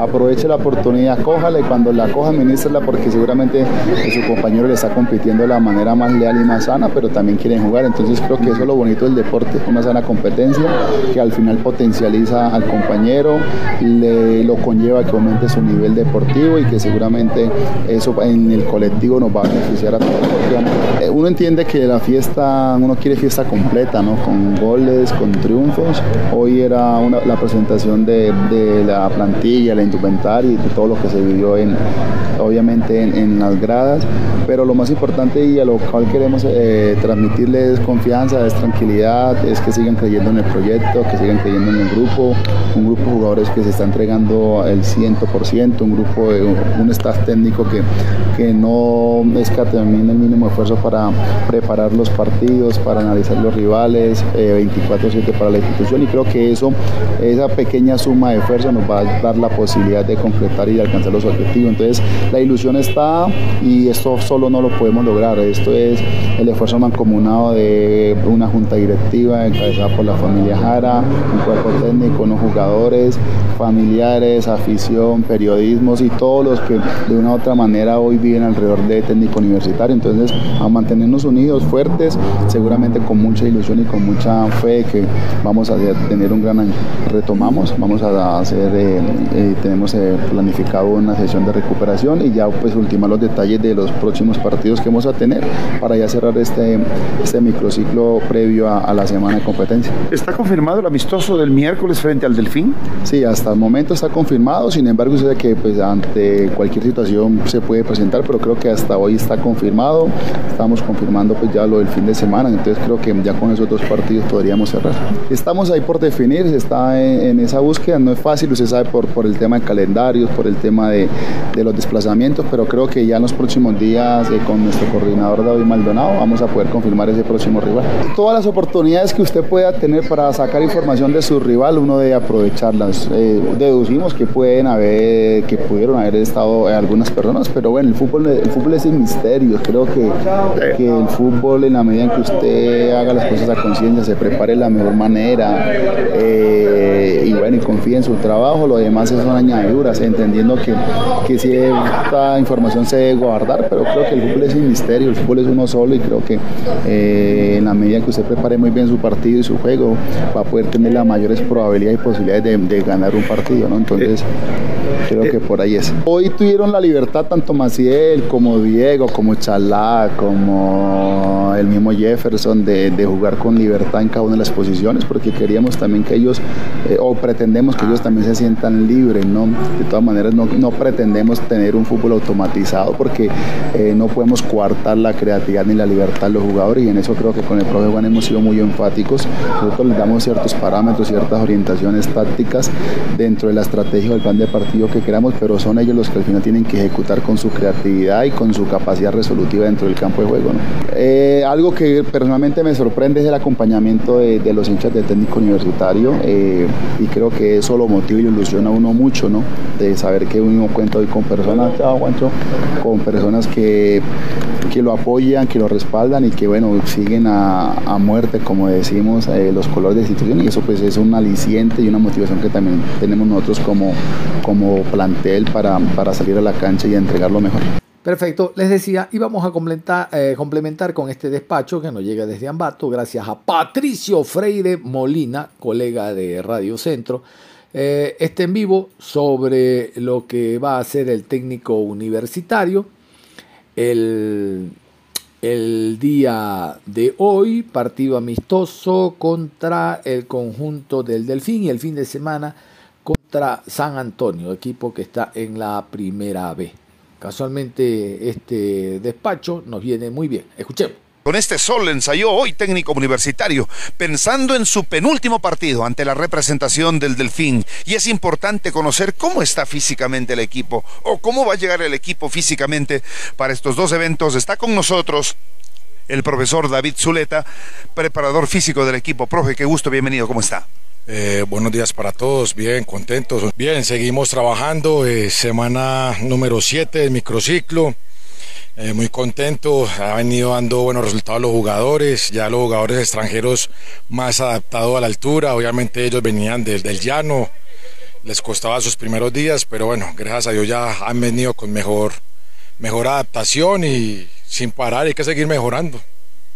aproveche la oportunidad, cójala y cuando la coja, ministrala porque seguramente su compañero le está compitiendo de la manera más leal y más sana, pero también quieren jugar. Entonces creo que eso es lo bonito del deporte, una sana competencia que al final potencializa al compañero, le lo conlleva a que aumente su nivel deportivo y que seguramente eso en el colectivo nos va a beneficiar a todos. Eh, uno entiende que la fiesta, uno quiere fiesta completa, ¿no? Con goles, con triunfos. Hoy era la presentación de, de la plantilla, la indumentaria y todo lo que se vivió en, obviamente en, las gradas, pero lo más importante y a lo cual queremos eh, transmitirles confianza, es tranquilidad, es que sigan creyendo en el proyecto, que sigan creyendo en el grupo, un grupo de jugadores que se está entregando el 100%, un grupo, de, un staff técnico que, que no escatimina el mínimo esfuerzo para preparar los partidos, para analizar los rivales, 24-7 eh, para la institución. Y creo que eso, esa pequeña suma de esfuerzo nos va a dar la posibilidad de concretar y alcanzar los objetivos. Entonces, la ilusión está y esto solo no lo podemos lograr. Esto es el esfuerzo mancomunado de una junta directiva encabezada por la familia Jara, un cuerpo técnico, unos jugadores, familiares, afición, periodismos y todos los que de una u otra manera hoy viven alrededor de técnico universitario. Entonces, a mantenernos unidos, fuertes, seguramente con mucha ilusión y con mucha fe que vamos a tener un gran año. Retomamos, vamos a hacer, eh, eh, tenemos eh, planificado una sesión de recuperación y ya pues ultimar los detalles de los próximos partidos que vamos a tener para ya cerrar este, este microciclo previo a, la semana de competencia. ¿Está confirmado el amistoso del miércoles frente al Delfín? Sí, hasta el momento está confirmado, sin embargo, sé que pues, ante cualquier situación se puede presentar, pero creo que hasta hoy está confirmado. Estamos confirmando pues ya lo del fin de semana, entonces creo que ya con esos dos partidos podríamos cerrar. Estamos ahí por definir, se está en, esa búsqueda, no es fácil, usted sabe, por, el tema de calendarios, por el tema de, los desplazamientos, pero creo que ya en los próximos días eh, con nuestro coordinador David Maldonado vamos a poder confirmar ese próximo rival. Todas las oportunidades que usted pueda tener para sacar información de su rival, uno debe aprovecharlas. Eh, deducimos que pueden haber, que pudieron haber estado algunas personas, pero bueno, el fútbol, el fútbol es sin misterios. Creo que, el fútbol, en la medida en que usted haga las cosas a conciencia, se prepare de la mejor manera eh, y bueno, y confíe en su trabajo, demás son añadiduras, entendiendo que, que si esta información se debe guardar, pero creo que el fútbol es sin misterio, el fútbol es uno solo y creo que eh, en la medida que usted prepare muy bien su partido y su juego, va a poder tener las mayores probabilidades y posibilidades de, ganar un partido, ¿no? Entonces, creo que por ahí es. Hoy tuvieron la libertad tanto Maciel como Diego, como Chalá, como el mismo Jefferson de, jugar con libertad en cada una de las posiciones, porque queríamos también que ellos, eh, o pretendemos que ellos también se sientan libres, ¿no? De todas maneras, no, no pretendemos tener un fútbol automatizado porque eh, no podemos coartar la creatividad ni la libertad de los jugadores y en eso creo que con el profe Juan hemos sido muy enfáticos. Nosotros les damos ciertos parámetros, ciertas orientaciones tácticas dentro de la estrategia del plan de partido que queramos, pero son ellos los que al final tienen que ejecutar con su creatividad y con su capacidad resolutiva dentro del campo de juego. Eh, algo que personalmente me sorprende es el acompañamiento de, los hinchas del técnico universitario eh, y creo que eso lo motiva y ilusiona a uno mucho, ¿no? de saber que uno cuenta hoy con personas, con personas que, que lo apoyan, que lo respaldan y que bueno, siguen a, a muerte, como decimos, eh, los colores de institución y eso pues es un aliciente y una motivación que también tenemos nosotros como, como plantel para, para salir a la cancha y entregar lo mejor. Perfecto, les decía, íbamos a complementar, eh, complementar con este despacho que nos llega desde Ambato, gracias a Patricio Freire Molina, colega de Radio Centro, eh, este en vivo sobre lo que va a ser el técnico universitario. El, el día de hoy, partido amistoso contra el conjunto del Delfín y el fin de semana contra San Antonio, equipo que está en la primera B. Casualmente este despacho nos viene muy bien. Escuchemos. Con este sol ensayó hoy técnico universitario, pensando en su penúltimo partido ante la representación del Delfín. Y es importante conocer cómo está físicamente el equipo o cómo va a llegar el equipo físicamente para estos dos eventos. Está con nosotros el profesor David Zuleta, preparador físico del equipo. Profe, qué gusto, bienvenido, ¿cómo está? Eh, buenos días para todos, bien, contentos. Bien, seguimos trabajando, eh, semana número 7 del microciclo. Eh, muy contento, ha venido dando buenos resultados los jugadores, ya los jugadores extranjeros más adaptados a la altura, obviamente ellos venían del, del llano, les costaba sus primeros días, pero bueno, gracias a Dios ya han venido con mejor, mejor adaptación y sin parar, hay que seguir mejorando.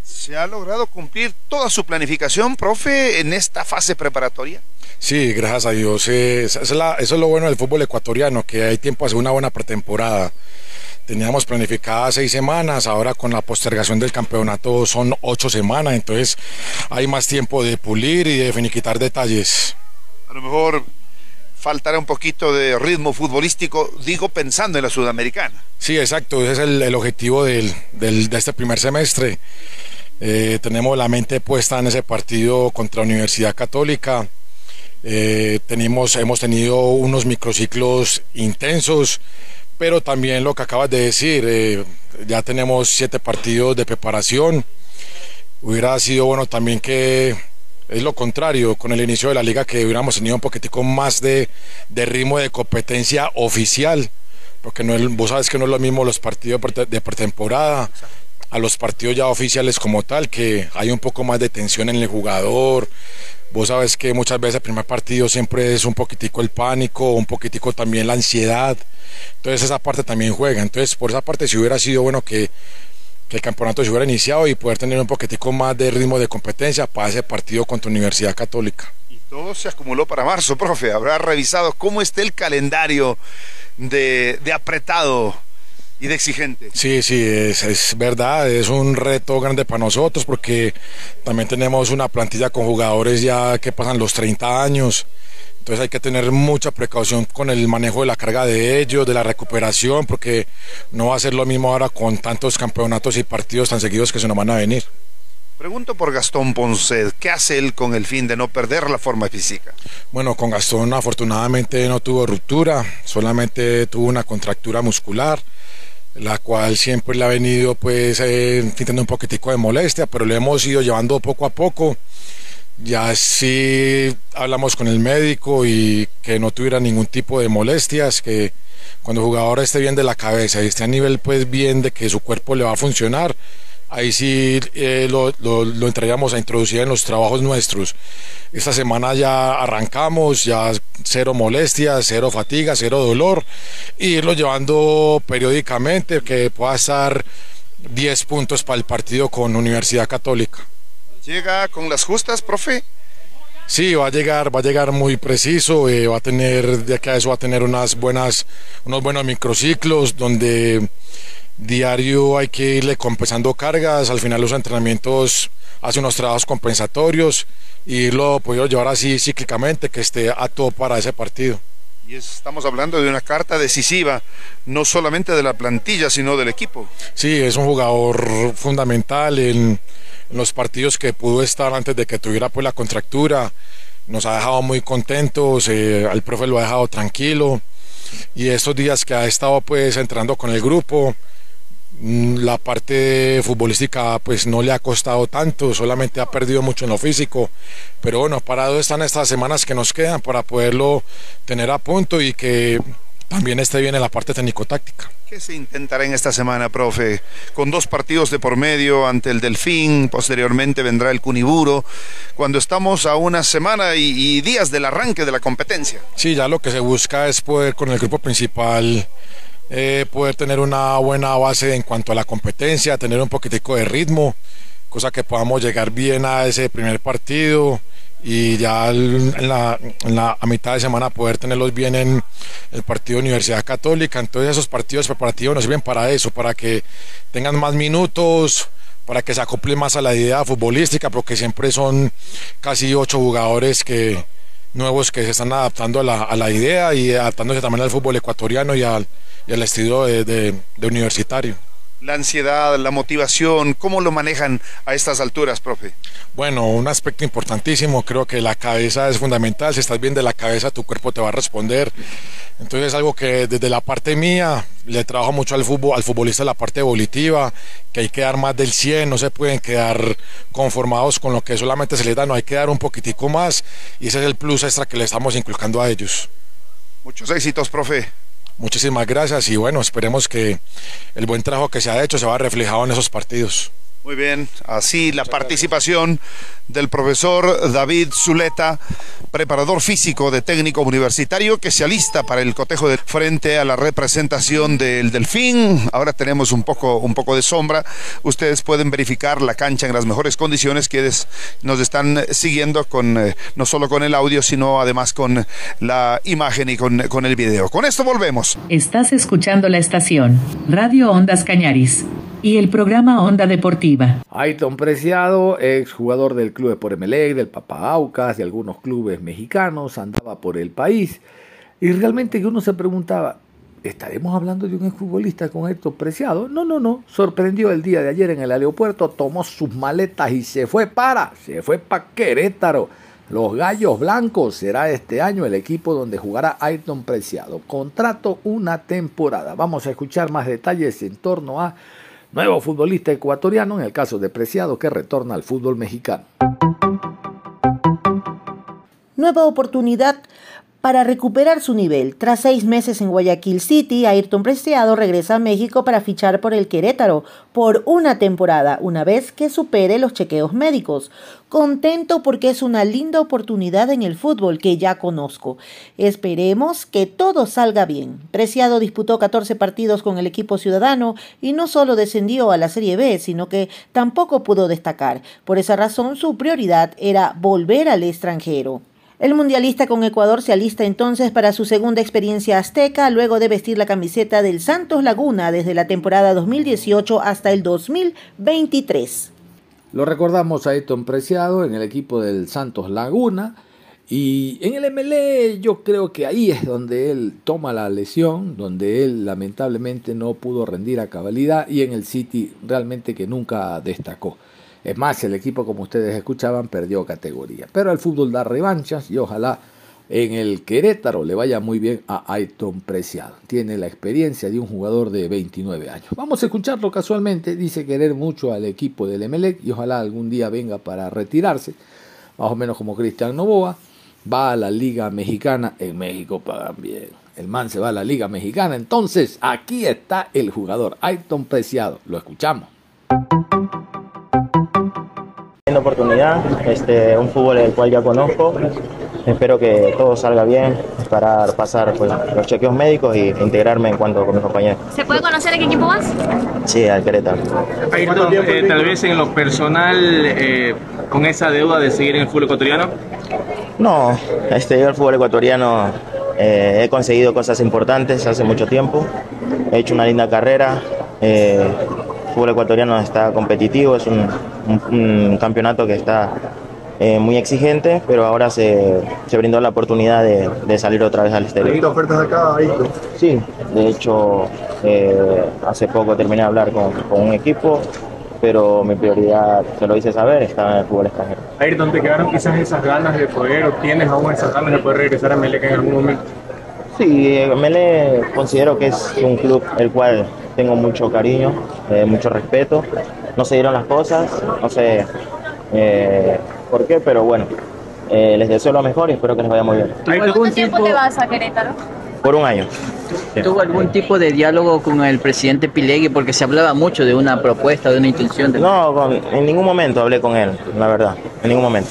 ¿Se ha logrado cumplir toda su planificación, profe, en esta fase preparatoria? Sí, gracias a Dios. eso es lo bueno del fútbol ecuatoriano, que hay tiempo hacer una buena pretemporada. Teníamos planificadas seis semanas, ahora con la postergación del campeonato son ocho semanas, entonces hay más tiempo de pulir y de finiquitar detalles. A lo mejor faltará un poquito de ritmo futbolístico, digo pensando en la sudamericana. Sí, exacto, ese es el, objetivo del, de este primer semestre. Eh, tenemos la mente puesta en ese partido contra Universidad Católica. Eh, tenemos, hemos tenido unos microciclos intensos pero también lo que acabas de decir, eh, ya tenemos siete partidos de preparación. Hubiera sido bueno también que es lo contrario, con el inicio de la liga que hubiéramos tenido un poquitico más de, de ritmo de competencia oficial, porque no vos sabes que no es lo mismo los partidos de pretemporada a los partidos ya oficiales como tal, que hay un poco más de tensión en el jugador, Vos sabes que muchas veces el primer partido siempre es un poquitico el pánico, un poquitico también la ansiedad. Entonces esa parte también juega. Entonces por esa parte si hubiera sido bueno que, el campeonato se hubiera iniciado y poder tener un poquitico más de ritmo de competencia para ese partido contra Universidad Católica. Y todo se acumuló para marzo, profe. Habrá revisado cómo está el calendario de, de apretado y de exigente. Sí, sí, es, verdad, es un reto grande para nosotros porque también tenemos una plantilla con jugadores ya que pasan los 30 años. Entonces hay que tener mucha precaución con el manejo de la carga de ellos, de la recuperación, porque no va a ser lo mismo ahora con tantos campeonatos y partidos tan seguidos que se nos van a venir. Pregunto por Gastón Ponce, ¿qué hace él con el fin de no perder la forma física? Bueno, con Gastón afortunadamente no tuvo ruptura, solamente tuvo una contractura muscular la cual siempre le ha venido pues eh, un poquitico de molestia, pero le hemos ido llevando poco a poco. Ya sí hablamos con el médico y que no tuviera ningún tipo de molestias, que cuando el jugador esté bien de la cabeza y esté a nivel pues bien de que su cuerpo le va a funcionar, ahí sí eh, lo, lo, lo, entraríamos a introducir en los trabajos nuestros. Esta semana ya arrancamos, ya cero molestias, cero fatiga, cero dolor, e irlo llevando periódicamente, que pueda estar 10 puntos para el partido con Universidad Católica. ¿Llega con las justas, profe? Sí, va a llegar, va a llegar muy preciso, eh, va a tener, de aquí a eso va a tener unas buenas, unos buenos microciclos donde diario hay que irle compensando cargas, al final los entrenamientos hace unos trabajos compensatorios y lo puedo llevar así cíclicamente que esté a todo para ese partido. Y estamos hablando de una carta decisiva, no solamente de la plantilla, sino del equipo. Sí, es un jugador fundamental en, los partidos que pudo estar antes de que tuviera pues la contractura. Nos ha dejado muy contentos, eh, al profe lo ha dejado tranquilo y estos días que ha estado pues entrando con el grupo, la parte futbolística pues no le ha costado tanto, solamente ha perdido mucho en lo físico, pero bueno, parados están estas semanas que nos quedan para poderlo tener a punto y que también esté bien en la parte técnico-táctica. ¿Qué se intentará en esta semana, profe? Con dos partidos de por medio ante el Delfín, posteriormente vendrá el Cuniburo, cuando estamos a una semana y, días del arranque de la competencia. Sí, ya lo que se busca es poder con el grupo principal eh, poder tener una buena base en cuanto a la competencia, tener un poquitico de ritmo, cosa que podamos llegar bien a ese primer partido y ya en la, a mitad de semana poder tenerlos bien en el partido Universidad Católica. Entonces esos partidos preparativos nos sirven para eso, para que tengan más minutos, para que se acople más a la idea futbolística, porque siempre son casi ocho jugadores que nuevos que se están adaptando a la, a la idea y adaptándose también al fútbol ecuatoriano y al, y al estilo de, de universitario la ansiedad, la motivación, ¿cómo lo manejan a estas alturas, profe? Bueno, un aspecto importantísimo, creo que la cabeza es fundamental, si estás bien de la cabeza tu cuerpo te va a responder, entonces es algo que desde la parte mía le trabajo mucho al fútbol, al futbolista la parte evolutiva, que hay que dar más del 100, no se pueden quedar conformados con lo que solamente se les da, no hay que dar un poquitico más y ese es el plus extra que le estamos inculcando a ellos. Muchos éxitos, profe. Muchísimas gracias y bueno, esperemos que el buen trabajo que se ha hecho se va reflejado en esos partidos. Muy bien, así la participación del profesor David Zuleta, preparador físico de técnico universitario que se alista para el cotejo de frente a la representación del Delfín. Ahora tenemos un poco, un poco de sombra. Ustedes pueden verificar la cancha en las mejores condiciones que nos están siguiendo con eh, no solo con el audio, sino además con la imagen y con, con el video. Con esto volvemos. Estás escuchando la estación Radio Ondas Cañaris y el programa Onda Deportiva. Aiton Preciado, ex jugador del Club por Emelec, del Papa Aucas, de algunos clubes mexicanos, andaba por el país. Y realmente uno se preguntaba, ¿estaremos hablando de un exfutbolista con Aiton Preciado? No, no, no. Sorprendió el día de ayer en el aeropuerto, tomó sus maletas y se fue para, se fue para Querétaro. Los Gallos Blancos será este año el equipo donde jugará Aiton Preciado. Contrato una temporada. Vamos a escuchar más detalles en torno a Nuevo futbolista ecuatoriano en el caso de Preciado que retorna al fútbol mexicano. Nueva oportunidad para recuperar su nivel. Tras seis meses en Guayaquil City, Ayrton Preciado regresa a México para fichar por el Querétaro por una temporada, una vez que supere los chequeos médicos. Contento porque es una linda oportunidad en el fútbol que ya conozco. Esperemos que todo salga bien. Preciado disputó 14 partidos con el equipo ciudadano y no solo descendió a la Serie B, sino que tampoco pudo destacar. Por esa razón, su prioridad era volver al extranjero. El mundialista con Ecuador se alista entonces para su segunda experiencia azteca luego de vestir la camiseta del Santos Laguna desde la temporada 2018 hasta el 2023. Lo recordamos a Eton Preciado en el equipo del Santos Laguna y en el MLE yo creo que ahí es donde él toma la lesión, donde él lamentablemente no pudo rendir a cabalidad y en el City realmente que nunca destacó. Es más, el equipo, como ustedes escuchaban, perdió categoría. Pero el fútbol da revanchas y ojalá en el Querétaro le vaya muy bien a Aiton Preciado. Tiene la experiencia de un jugador de 29 años. Vamos a escucharlo casualmente. Dice querer mucho al equipo del Emelec y ojalá algún día venga para retirarse. Más o menos como Cristian Novoa. Va a la Liga Mexicana. En México pagan bien. El man se va a la Liga Mexicana. Entonces, aquí está el jugador, Aiton Preciado. Lo escuchamos oportunidad, este, un fútbol el cual ya conozco espero que todo salga bien, esperar pasar pues, los chequeos médicos y integrarme en cuanto con mis compañeros. ¿Se puede conocer a qué equipo vas? Sí, al Querétaro. Ayrton, eh, tal vez en lo personal, eh, con esa deuda de seguir en el fútbol ecuatoriano. No, este, yo el fútbol ecuatoriano eh, he conseguido cosas importantes hace mucho tiempo, he hecho una linda carrera, eh, fútbol ecuatoriano está competitivo, es un, un- un campeonato que está eh, muy exigente, pero ahora se, se brindó la oportunidad de, de salir otra vez al exterior. ofertas acá, Ayrton? Sí, de hecho eh, hace poco terminé de hablar con, con un equipo, pero mi prioridad, se lo hice saber, estaba en el fútbol extranjero. Ayrton, ¿te quedaron quizás esas ganas de poder, o tienes aún esas ganas de poder regresar a Melec en algún momento? Sí, eh, Mele considero que es un club el cual tengo mucho cariño, eh, mucho respeto. No se dieron las cosas, no sé eh, por qué, pero bueno, eh, les deseo lo mejor y espero que les vaya muy bien. ¿Cuánto tiempo te vas a Querétaro? Por un año. Sí. ¿Tuvo algún tipo de diálogo con el presidente Pilegui? Porque se hablaba mucho de una propuesta, de una intención. De... No, con- en ningún momento hablé con él, la verdad, en ningún momento.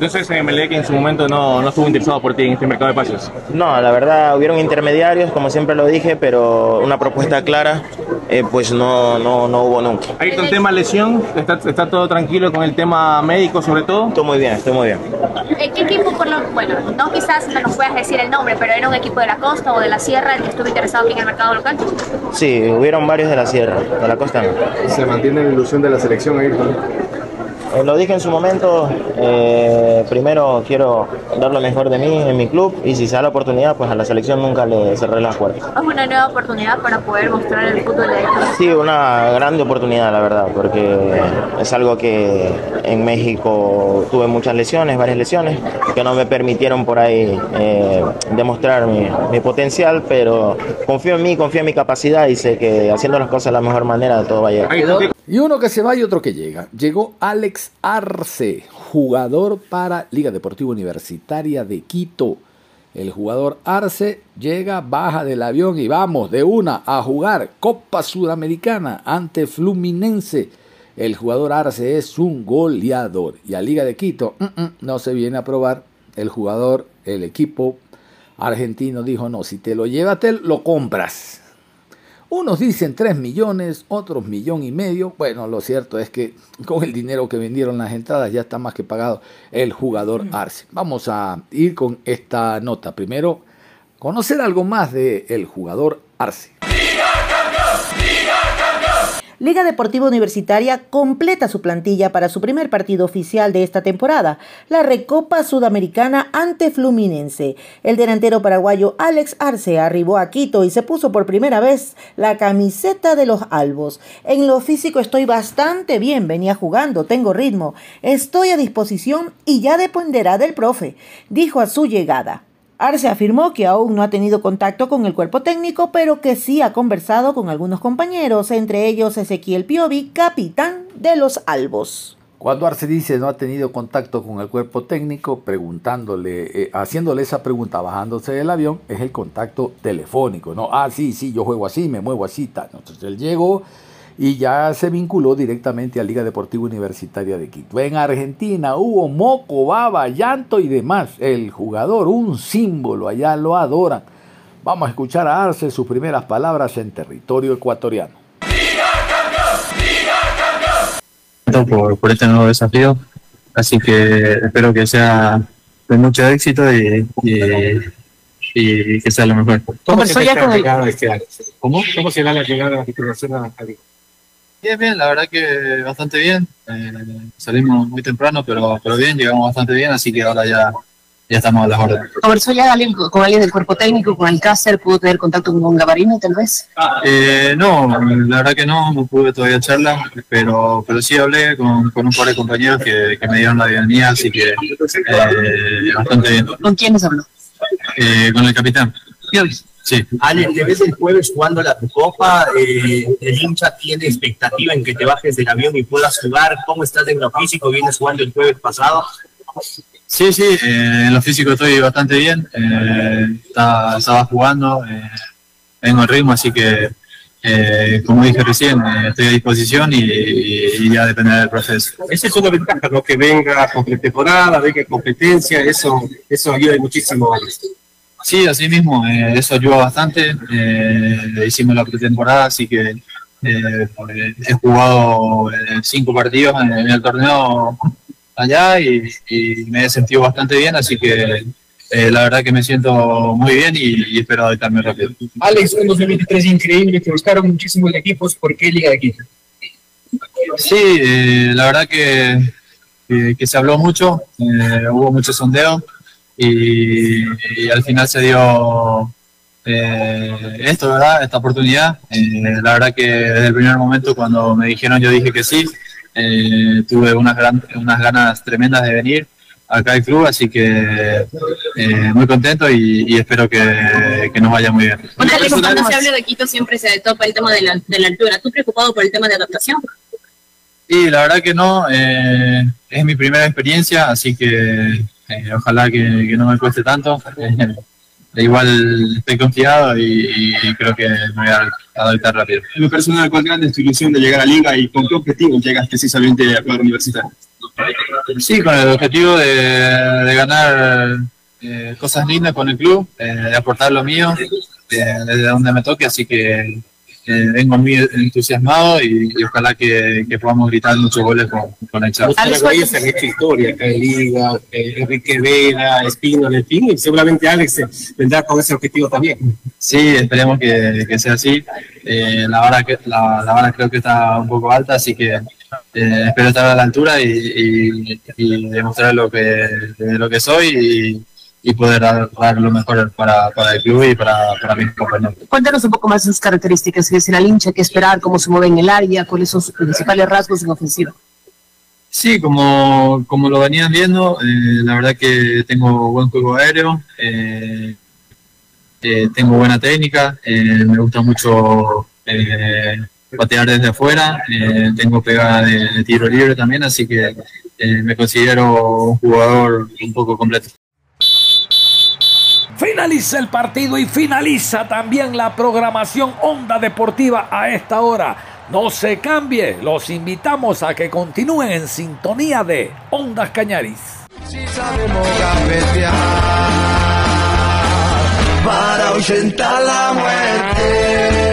Entonces, en Melec en su momento no, no estuvo interesado por ti en este mercado de pases. No, la verdad, hubieron intermediarios, como siempre lo dije, pero una propuesta clara, eh, pues no, no, no hubo nunca. Ayrton, tema lesión, ¿está, está todo tranquilo con el tema médico sobre todo? Estoy muy bien, estoy muy bien. ¿En qué equipo, por lo, bueno, no quizás no nos puedas decir el nombre, pero era un equipo de la costa o de la sierra el que estuvo interesado aquí en el mercado local? Sí, hubieron varios de la sierra, de la costa no. Se mantiene la ilusión de la selección, Ayrton. Eh, lo dije en su momento, eh, primero quiero dar lo mejor de mí en mi club y si se da la oportunidad, pues a la selección nunca le cerré las puertas. Es una nueva oportunidad para poder mostrar el fútbol de. Sí, una grande oportunidad, la verdad, porque es algo que en México tuve muchas lesiones, varias lesiones, que no me permitieron por ahí eh, demostrar mi, mi potencial, pero confío en mí, confío en mi capacidad y sé que haciendo las cosas de la mejor manera todo va a llegar. Y uno que se va y otro que llega. Llegó Alex Arce, jugador para Liga Deportiva Universitaria de Quito. El jugador Arce llega, baja del avión y vamos de una a jugar Copa Sudamericana ante Fluminense. El jugador Arce es un goleador. Y a Liga de Quito mm, mm, no se viene a probar. El jugador, el equipo argentino dijo, no, si te lo llevas, te lo compras. Unos dicen 3 millones, otros millón y medio. Bueno, lo cierto es que con el dinero que vendieron las entradas ya está más que pagado el jugador Arce. Vamos a ir con esta nota. Primero, conocer algo más del el jugador Arce. Liga Deportiva Universitaria completa su plantilla para su primer partido oficial de esta temporada, la Recopa Sudamericana ante Fluminense. El delantero paraguayo Alex Arce arribó a Quito y se puso por primera vez la camiseta de los albos. En lo físico estoy bastante bien, venía jugando, tengo ritmo, estoy a disposición y ya dependerá del profe, dijo a su llegada. Arce afirmó que aún no ha tenido contacto con el cuerpo técnico, pero que sí ha conversado con algunos compañeros, entre ellos Ezequiel Piovi, capitán de los Albos. Cuando Arce dice no ha tenido contacto con el cuerpo técnico, preguntándole, eh, haciéndole esa pregunta, bajándose del avión, es el contacto telefónico, ¿no? Ah, sí, sí, yo juego así, me muevo así. Entonces él llegó y ya se vinculó directamente a Liga Deportiva Universitaria de Quito. En Argentina hubo moco, baba, llanto y demás. El jugador, un símbolo, allá lo adoran. Vamos a escuchar a Arce sus primeras palabras en territorio ecuatoriano. por, por este nuevo desafío. Así que espero que sea de mucho éxito y, y, y que sea lo mejor. ¿Cómo se ya con el- ¿Cómo? ¿Cómo será la llegada de la titulación a a? Bien, bien, la verdad que bastante bien. Eh, salimos muy temprano, pero, pero bien, llegamos bastante bien, así que ahora ya, ya estamos a las órdenes. ¿Conversó ya alguien, con alguien del cuerpo técnico, con Alcácer? ¿Pudo tener contacto con Gabarino, tal vez? Eh, no, la verdad que no, no pude todavía charlar, pero, pero sí hablé con, con un par de compañeros que, que me dieron la bienvenida, así que eh, bastante bien. ¿Con quiénes habló? Eh, con el capitán. Sí. Ale, te ves el jueves jugando la Copa, eh, el hincha tiene expectativa en que te bajes del avión y puedas jugar. ¿Cómo estás en lo físico? ¿Vienes jugando el jueves pasado? Sí, sí, eh, en lo físico estoy bastante bien. eh, estaba, estaba jugando, eh, vengo en ritmo, así que eh, como dije recién, eh, estoy a disposición y, y, ya dependerá del proceso. Esa es una ventaja, ¿no? Que venga con pretemporada, venga competencia, eso, eso ayuda muchísimo. Sí, así mismo, eh, eso ayuda bastante. hicimos la pretemporada, así que he jugado cinco partidos en, el torneo allá y, y me he sentido bastante bien, así que eh, la verdad que me siento muy bien y, espero adaptarme rápido. Alex, un 2023 increíble, te buscaron muchísimos equipos, ¿por qué Liga de Quito? Sí, eh, la verdad que, que, se habló mucho, eh, hubo mucho sondeo y, al final se dio esto, ¿verdad? Esta oportunidad. la verdad que desde el primer momento cuando me dijeron yo dije que sí, tuve unas, gran, unas ganas tremendas de venir acá el club, así que eh, muy contento y, espero que, nos vaya muy bien. Cuando se habla de Quito siempre se topa el tema de la, de la altura. ¿Tú preocupado por el tema de adaptación? Sí, la verdad que no. Eh, es mi primera experiencia, así que eh, ojalá que, no me cueste tanto. igual estoy confiado y, creo que me voy a adaptar rápido. En lo personal, ¿cuál es tu ilusión de llegar a Liga y con qué objetivo llegas precisamente a la universitario? Sí, con el objetivo de, ganar eh, cosas lindas con el club, eh, de aportar lo mío eh, desde donde me toque, así que vengo muy entusiasmado y, ojalá que, podamos gritar muchos goles con, con el Chavo. Alex se han hecho historia acá en Liga, Enrique Vera, Espino, en fin, y seguramente Alex vendrá con ese objetivo también. Sí, esperemos que, sea así. la, vara que, la, la vara creo que está un poco alta, así que eh, espero estar a la altura y, demostrar lo que, lo que soy y, poder dar, lo mejor para, el club y para, para mis compañeros. Cuéntanos un poco más de sus características, qué es el hincha, qué esperar, cómo se mueve en el área, cuáles son sus principales rasgos en ofensiva. Sí, como, como lo venían viendo, eh, la verdad que tengo buen juego aéreo, eh, tengo buena técnica, me gusta mucho patear desde afuera, eh, tengo pegada de, tiro libre también, así que eh, me considero un jugador un poco completo. Finaliza el partido y finaliza también la programación Onda Deportiva a esta hora. No se cambie, los invitamos a que continúen en sintonía de Ondas Cañaris. Si sabemos para la muerte.